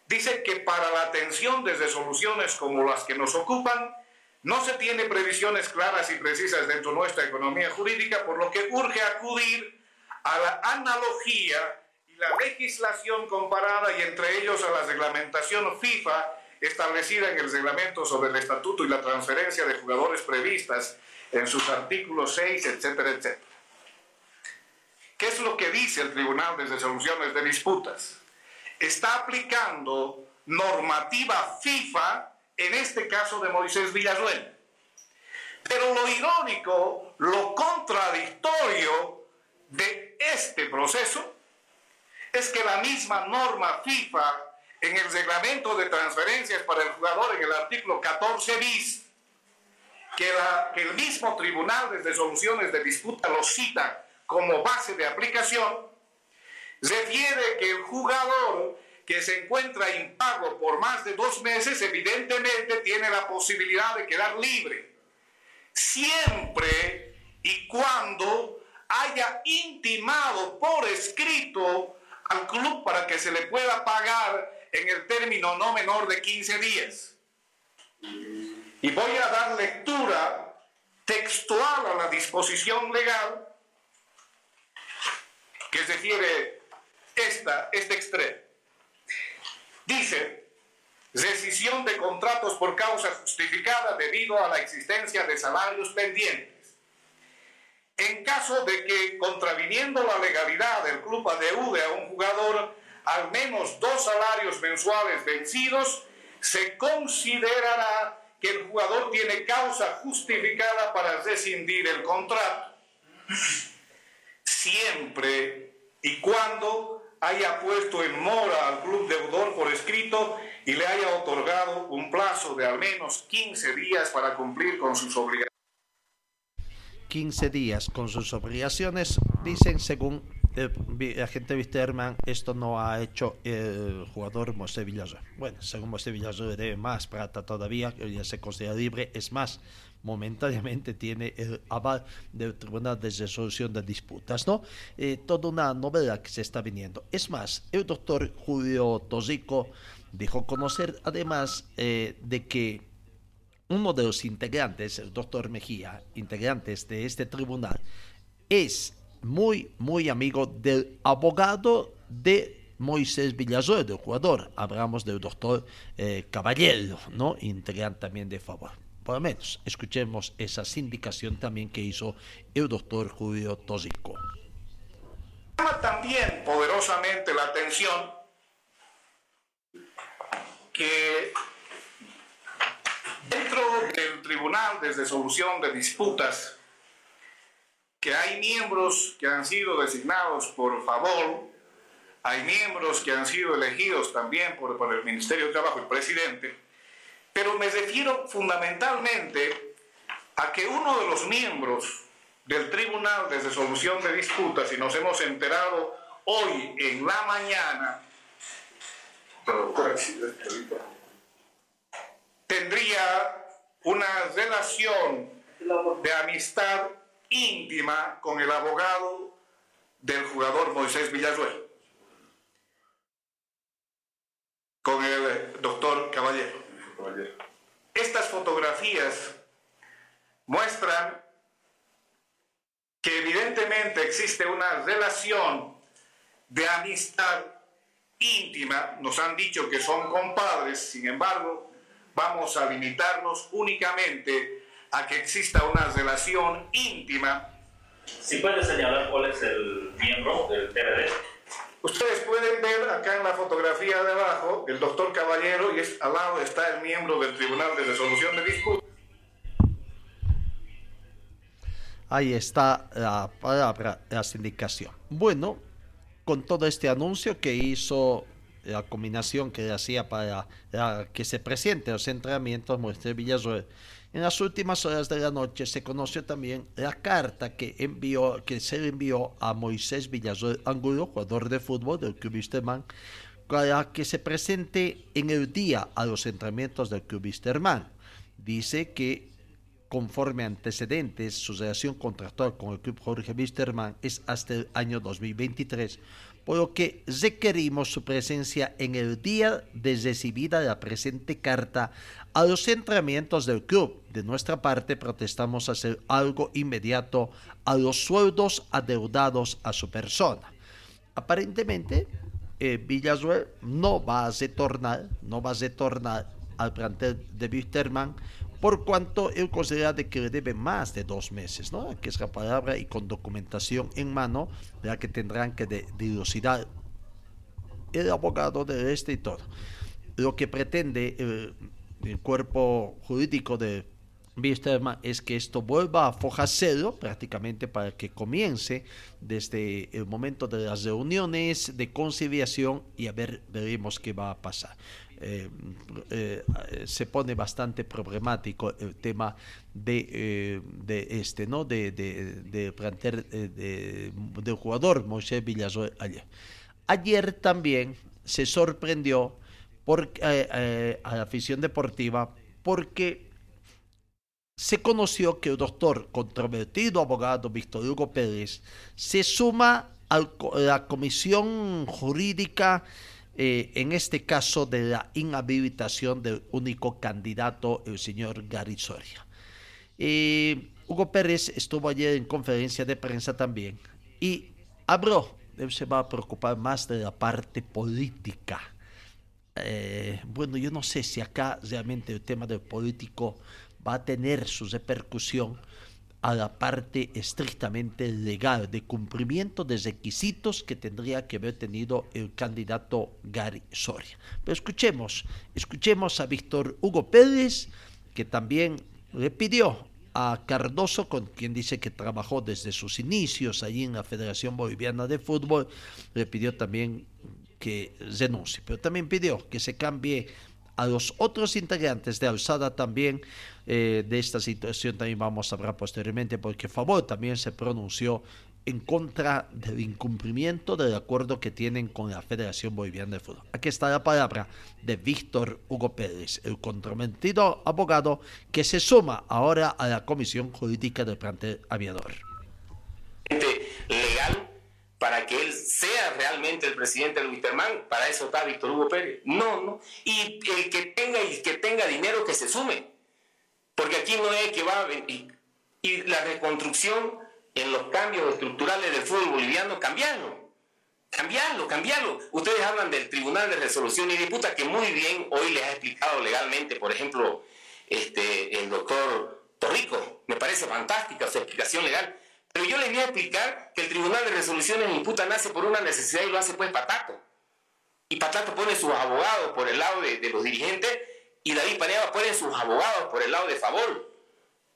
dice que para la atención de resoluciones como las que nos ocupan, no se tiene previsiones claras y precisas dentro de nuestra economía jurídica, por lo que urge acudir a la analogía y la legislación comparada y entre ellos a la reglamentación FIFA establecida en el reglamento sobre el estatuto y la transferencia de jugadores previstas en sus artículos 6, etcétera, etcétera. ¿Qué es lo que dice el Tribunal de Resoluciones de Disputas? Está aplicando normativa FIFA, en este caso de Moisés Villazuel. Pero lo irónico, lo contradictorio de este proceso es que la misma norma FIFA en el reglamento de transferencias para el jugador en el artículo 14 bis, que, el mismo Tribunal de Resoluciones de Disputa lo cita como base de aplicación, refiere que el jugador que se encuentra impago por más de dos meses, evidentemente tiene la posibilidad de quedar libre. Siempre y cuando haya intimado por escrito al club para que se le pueda pagar en el término no menor de 15 días. Y voy a dar lectura textual a la disposición legal que se refiere esta, este extremo. Dice, decisión de contratos por causa justificada debido a la existencia de salarios pendientes. En caso de que, contraviniendo la legalidad, el club adeude a un jugador al menos dos salarios mensuales vencidos, se considerará que el jugador tiene causa justificada para rescindir el contrato siempre y cuando haya puesto en mora al club deudor por escrito y le haya otorgado un plazo de al menos 15 días para cumplir con sus obligaciones. 15 días con sus obligaciones, dicen según el agente Wisterman, esto no ha hecho el jugador Mosé Villazo. Bueno, según Mosé Villazo debe más plata todavía, ya se considera libre, es más, momentáneamente tiene el aval del Tribunal de Resolución de Disputas, ¿no? Eh, toda una novela que se está viniendo. Es más, el doctor Julio Tosico dijo conocer además eh, de que uno de los integrantes, el doctor Mejía, integrantes de este tribunal, es muy, muy amigo del abogado de Moisés Villazuel, del jugador. Hablamos del doctor eh, Caballero, ¿no? Integrante también de favor por lo menos escuchemos esa sindicación también que hizo el doctor Julio Tosico. Llama también poderosamente la atención que dentro del Tribunal de Resolución de Disputas, que hay miembros que han sido designados por favor, hay miembros que han sido elegidos también por, por el Ministerio de Trabajo, el presidente, pero me refiero fundamentalmente a que uno de los miembros del Tribunal de Resolución de Disputas, y nos hemos enterado hoy en la mañana, tendría una relación de amistad íntima con el abogado del jugador Moisés Villazuel, con el doctor Caballero. Estas fotografías muestran que evidentemente existe una relación de amistad íntima, nos han dicho que son compadres, sin embargo, vamos a limitarnos únicamente a que exista una relación íntima. Si puede señalar cuál es el miembro del TRD. Ustedes pueden ver acá en la fotografía de abajo el doctor Caballero y es, al lado está el miembro del Tribunal de Resolución de Disputas. Ahí está la palabra, la sindicación. Bueno, con todo este anuncio que hizo la combinación que hacía para que se presente los entrenamientos Moisés Villazuel. En las últimas horas de la noche se conoció también la carta que envió, que se le envió a Moisés Villazuel Angulo, jugador de fútbol del Club Wisterman, para que se presente en el día a los entrenamientos del Club Wisterman. Dice que conforme antecedentes, su relación contractual con el club Jorge Wisterman es hasta el año 2023, por lo que requerimos su presencia en el día de recibida la presente carta a los entrenamientos del club. De nuestra parte, protestamos hacer algo inmediato a los sueldos adeudados a su persona. Aparentemente, eh, no va a retornar, no va a retornar al plantel de Wisterman por cuanto él considera de que le debe más de dos meses, ¿no? que es la palabra y con documentación en mano, la que tendrán que dilucidar el abogado de este y todo. Lo que pretende el, el cuerpo jurídico de Wisterman es que esto vuelva a fojarse prácticamente para que comience desde el momento de las reuniones de conciliación y a ver, veremos qué va a pasar. Eh, eh, se pone bastante problemático el tema de, eh, este, ¿no? De, de, del jugador Moshe Villazo ayer. Ayer también se sorprendió por, a la afición deportiva porque se conoció que el doctor controvertido abogado Víctor Hugo Pérez se suma a la comisión jurídica eh, en este caso de la inhabilitación del único candidato, el señor Gary Soria. Eh, Hugo Pérez estuvo ayer en conferencia de prensa también y habló, él se va a preocupar más de la parte política. Eh, bueno, yo no sé si acá realmente el tema del político va a tener su repercusión a la parte estrictamente legal de cumplimiento de requisitos que tendría que haber tenido el candidato Gary Soria. Pero escuchemos, escuchemos a Víctor Hugo Pérez, que también le pidió a Cardoso, con quien dice que trabajó desde sus inicios allí en la Federación Boliviana de Fútbol, le pidió también que renuncie, pero también pidió que se cambie a los otros integrantes de Alzada también eh, de esta situación también vamos a hablar posteriormente porque Favor también se pronunció en contra del incumplimiento del acuerdo que tienen con la Federación Boliviana de Fútbol. Aquí está la palabra de Víctor Hugo Pérez, el comprometido abogado que se suma ahora a la Comisión Jurídica del Plantel Aviador. Legal para que él sea realmente el presidente del Wisterman, para eso está Víctor Hugo Pérez. No, no. Y el que tenga y que tenga dinero que se sume. Porque aquí no es que va a venir. Y la reconstrucción en los cambios estructurales del fútbol boliviano, cambiarlo. Cambiarlo, cambiarlo. Ustedes hablan del Tribunal de Resolución y Disputa, que muy bien hoy les ha explicado legalmente, por ejemplo, este, el doctor Torrico. Me parece fantástica su explicación legal pero yo les voy a explicar que el Tribunal de Resoluciones Imputa nace por una necesidad y lo hace pues Patato. Y Patato pone sus abogados por el lado de, los dirigentes y David Paneaba pone sus abogados por el lado de favor.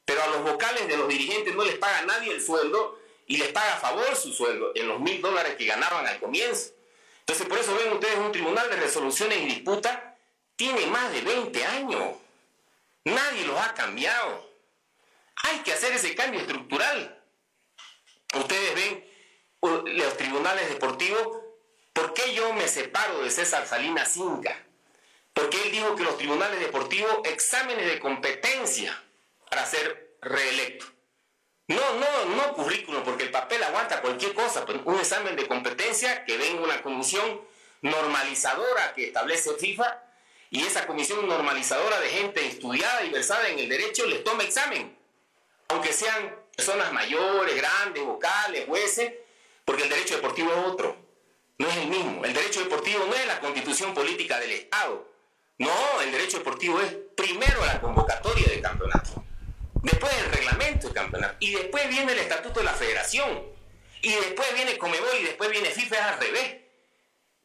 Pero a los vocales de los dirigentes no les paga nadie el sueldo y les paga a favor su sueldo en los mil dólares que ganaban al comienzo. Entonces por eso ven ustedes un Tribunal de Resoluciones y Disputa tiene más de 20 años. Nadie los ha cambiado. Hay que hacer ese cambio estructural. Ustedes ven los tribunales deportivos, ¿por qué yo me separo de César Salinas Inca? Porque él dijo que los tribunales deportivos exámenes de competencia para ser reelecto. No, no, no currículum, porque el papel aguanta cualquier cosa, pero un examen de competencia que venga una comisión normalizadora que establece FIFA y esa comisión normalizadora de gente estudiada y versada en el derecho les toma examen, aunque sean personas mayores, grandes, vocales, jueces, porque el derecho deportivo es otro, no es el mismo. El derecho deportivo no es la constitución política del Estado. No, el derecho deportivo es primero la convocatoria del campeonato, después el reglamento del campeonato, y después viene el estatuto de la federación, y después viene Comebol y después viene FIFA, es al revés.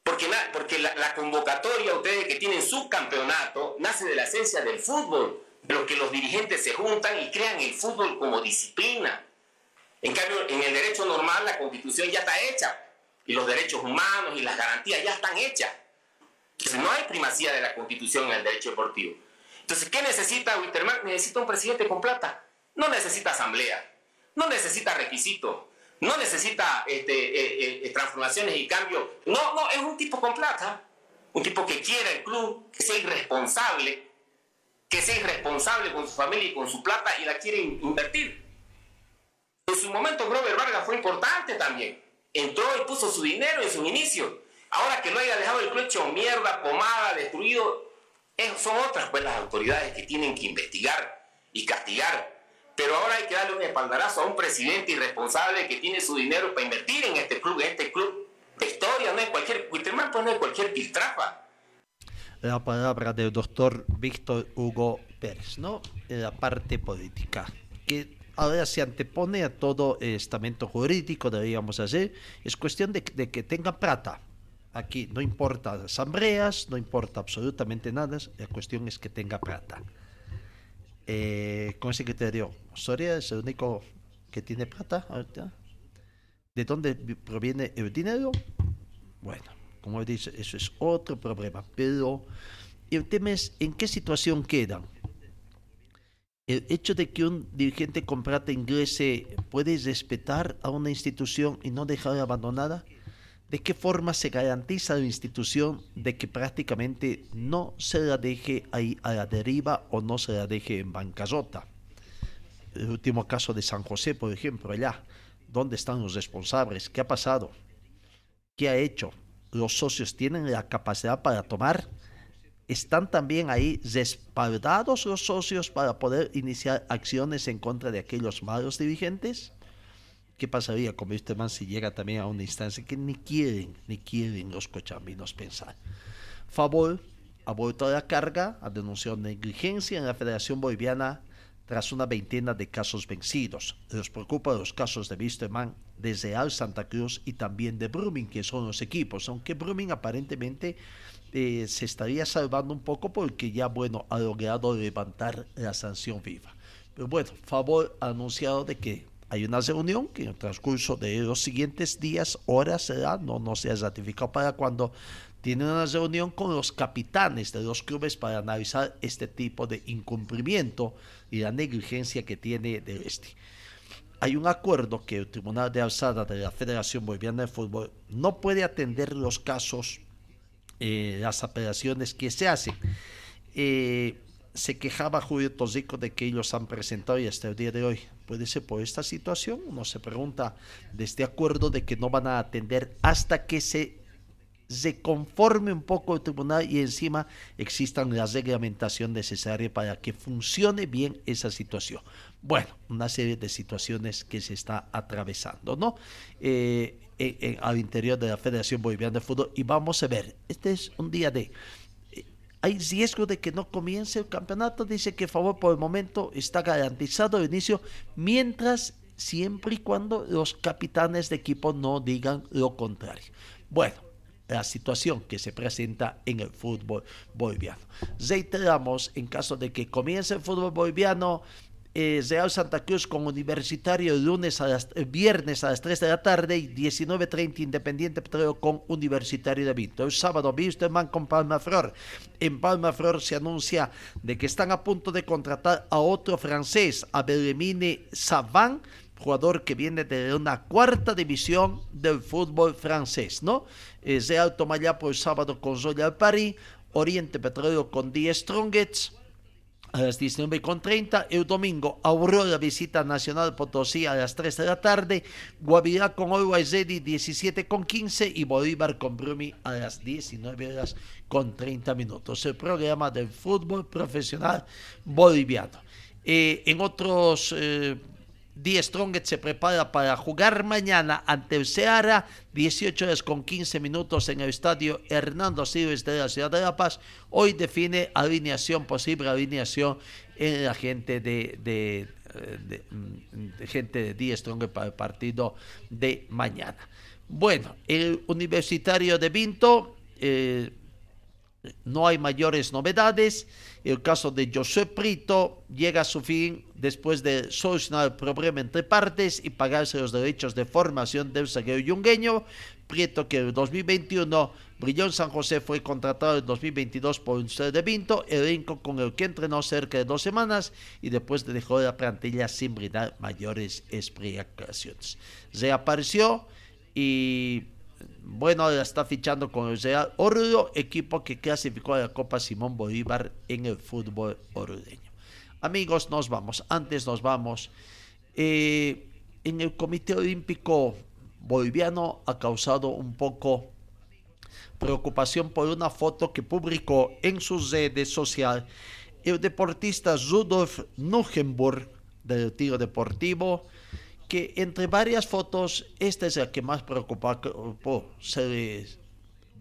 Porque, la, porque la, convocatoria, ustedes que tienen su campeonato, nace de la esencia del fútbol pero que los dirigentes se juntan y crean el fútbol como disciplina. En cambio, en el derecho normal la constitución ya está hecha y los derechos humanos y las garantías ya están hechas. Entonces no hay primacía de la constitución en el derecho deportivo. Entonces, ¿qué necesita Witterman? Necesita un presidente con plata. No necesita asamblea, no necesita requisitos, no necesita este, eh, eh, transformaciones y cambios. No, no, es un tipo con plata. Un tipo que quiera el club, que sea irresponsable, que sea irresponsable con su familia y con su plata y la quiere invertir. En su momento, Robert Vargas fue importante también. Entró y puso su dinero en su inicio. Ahora que lo haya dejado el club hecho mierda, pomada, destruido, son otras pues las autoridades que tienen que investigar y castigar pero ahora hay que darle un espaldarazo a un presidente irresponsable que tiene su dinero para invertir en este club, en este club de historia, no es cualquier, Witterman pues no es cualquier piltrafa. La palabra del doctor Víctor Hugo Pérez, ¿no? En la parte política, que ahora se antepone a todo el estamento jurídico, deberíamos hacer, es cuestión de, de que tenga plata. Aquí no importa asambleas, no importa absolutamente nada, la cuestión es que tenga plata eh, con ese criterio. Soria es el único que tiene plata ¿De dónde proviene el dinero? Bueno, como dice, eso es otro problema. Pero el tema es en qué situación quedan. El hecho de que un dirigente con plata ingrese puede respetar a una institución y no dejarla abandonada. ¿De qué forma se garantiza la institución de que prácticamente no se la deje ahí a la deriva o no se la deje en bancarrota? El último caso de San José, por ejemplo, allá, ¿dónde están los responsables? ¿Qué ha pasado? ¿Qué ha hecho? ¿Los socios tienen la capacidad para tomar? ¿Están también ahí respaldados los socios para poder iniciar acciones en contra de aquellos malos dirigentes? ¿Qué pasaría con este man si llega también a una instancia que ni quieren, ni quieren los cochambinos pensar? Favor ha vuelto a la carga, ha denunciado negligencia en la Federación Boliviana tras una veintena de casos vencidos. Los preocupa los casos de Wisterman desde Al Santa Cruz y también de Brumming, que son los equipos, aunque Brumming aparentemente eh, se estaría salvando un poco porque ya, bueno, ha logrado levantar la sanción viva. Pero bueno, Favor anunciado de que hay una reunión que en el transcurso de los siguientes días, horas será, no, no se ha ratificado para cuando tiene una reunión con los capitanes de los clubes para analizar este tipo de incumplimiento y la negligencia que tiene del este. Hay un acuerdo que el Tribunal de Alzada de la Federación Boliviana de Fútbol no puede atender los casos, eh, las apelaciones que se hacen. Eh, se quejaba Julio Tosico de que ellos han presentado y hasta el día de hoy puede ser por esta situación. Uno se pregunta de este acuerdo de que no van a atender hasta que se, se conforme un poco el tribunal y encima existan la reglamentación necesaria para que funcione bien esa situación. Bueno, una serie de situaciones que se está atravesando, ¿no? Eh, al interior de la Federación Boliviana de Fútbol y vamos a ver, este es un día de hay riesgo de que no comience el campeonato. Dice que favor por el momento está garantizado el inicio, mientras siempre y cuando los capitanes de equipo no digan lo contrario. Bueno, la situación que se presenta en el fútbol boliviano. Reiteramos, en caso de que comience el fútbol boliviano, eh, Real Santa Cruz con Universitario lunes a eh, viernes a las 3 de la tarde y 19.30 Independiente Petróleo con Universitario de Vinto. El sábado Wisterman con Palma Flor. En Palma Flor se anuncia de que están a punto de contratar a otro francés, a Belemine Savant, jugador que viene de una cuarta división del fútbol francés, ¿no? Eh, Real Tomayá por el sábado con Royal Paris, Oriente Petróleo con Die Strongets, a las 19.30. El domingo, Aurora visita Nacional Potosí a las 3 de la tarde. Guavirá con Always Ready 17.15 y Bolívar con Brumi a las 19 horas con 30 minutos. El programa del fútbol profesional boliviano. Eh, en otros eh, Die Strongest se prepara para jugar mañana ante el Seara, 18 horas con 15 minutos en el estadio Hernando Siles de la ciudad de La Paz. Hoy define alineación, posible alineación en la gente de, de, gente de Die Strongest para el partido de mañana. Bueno, el Universitario de Vinto. Eh, no hay mayores novedades. El caso de José Prito llega a su fin después de solucionar el problema entre partes y pagarse los derechos de formación del zaguero yungueño. Prieto que en 2021 brilló en San José fue contratado en 2022 por un ser de Vinto, elenco con el que entrenó cerca de dos semanas y después dejó la plantilla sin brindar mayores explicaciones. Reapareció y bueno, está fichando con el Real Oruro, equipo que clasificó a la Copa Simón Bolívar en el fútbol orureño. Amigos, nos vamos. Antes nos vamos. Eh, en el Comité Olímpico Boliviano ha causado un poco preocupación por una foto que publicó en sus redes sociales el deportista Rudolf Nugenburg del tiro deportivo que entre varias fotos, esta es la que más preocupa, se,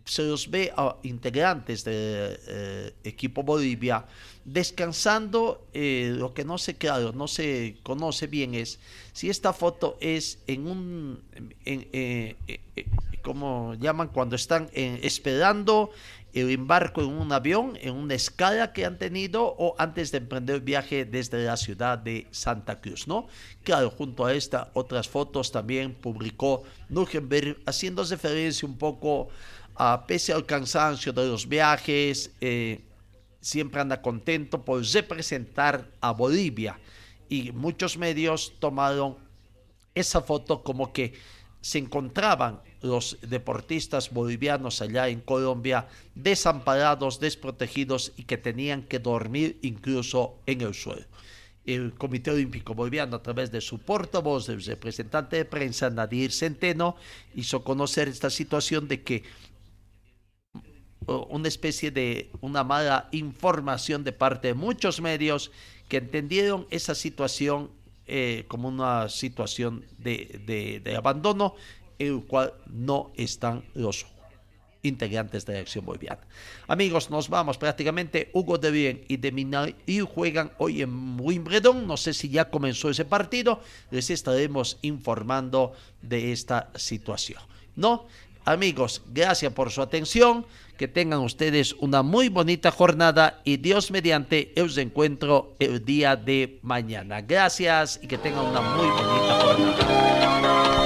se los ve a integrantes del eh, equipo Bolivia descansando, eh, lo que no sé claro, no se conoce bien es si esta foto es en un, en, eh, como llaman cuando están esperando el embarco en un avión, en una escala que han tenido o antes de emprender viaje desde la ciudad de Santa Cruz, ¿no? Claro, junto a esta, otras fotos también publicó Nugenberg haciendo referencia un poco a, pese al cansancio de los viajes, eh, siempre anda contento por representar a Bolivia y muchos medios tomaron esa foto como que se encontraban los deportistas bolivianos allá en Colombia desamparados, desprotegidos y que tenían que dormir incluso en el suelo. El Comité Olímpico Boliviano, a través de su portavoz, el representante de prensa, Nadir Centeno, hizo conocer esta situación de que una especie de una mala información de parte de muchos medios que entendieron esa situación eh, como una situación de abandono en el cual no están los integrantes de la acción boliviana. Amigos, nos vamos prácticamente. Hugo de Bien y de y juegan hoy en Wimbledon. No sé si ya comenzó ese partido. Les estaremos informando de esta situación. ¿No? Amigos, gracias por su atención. Que tengan ustedes una muy bonita jornada y Dios mediante os encuentro el día de mañana. Gracias y que tengan una muy bonita jornada.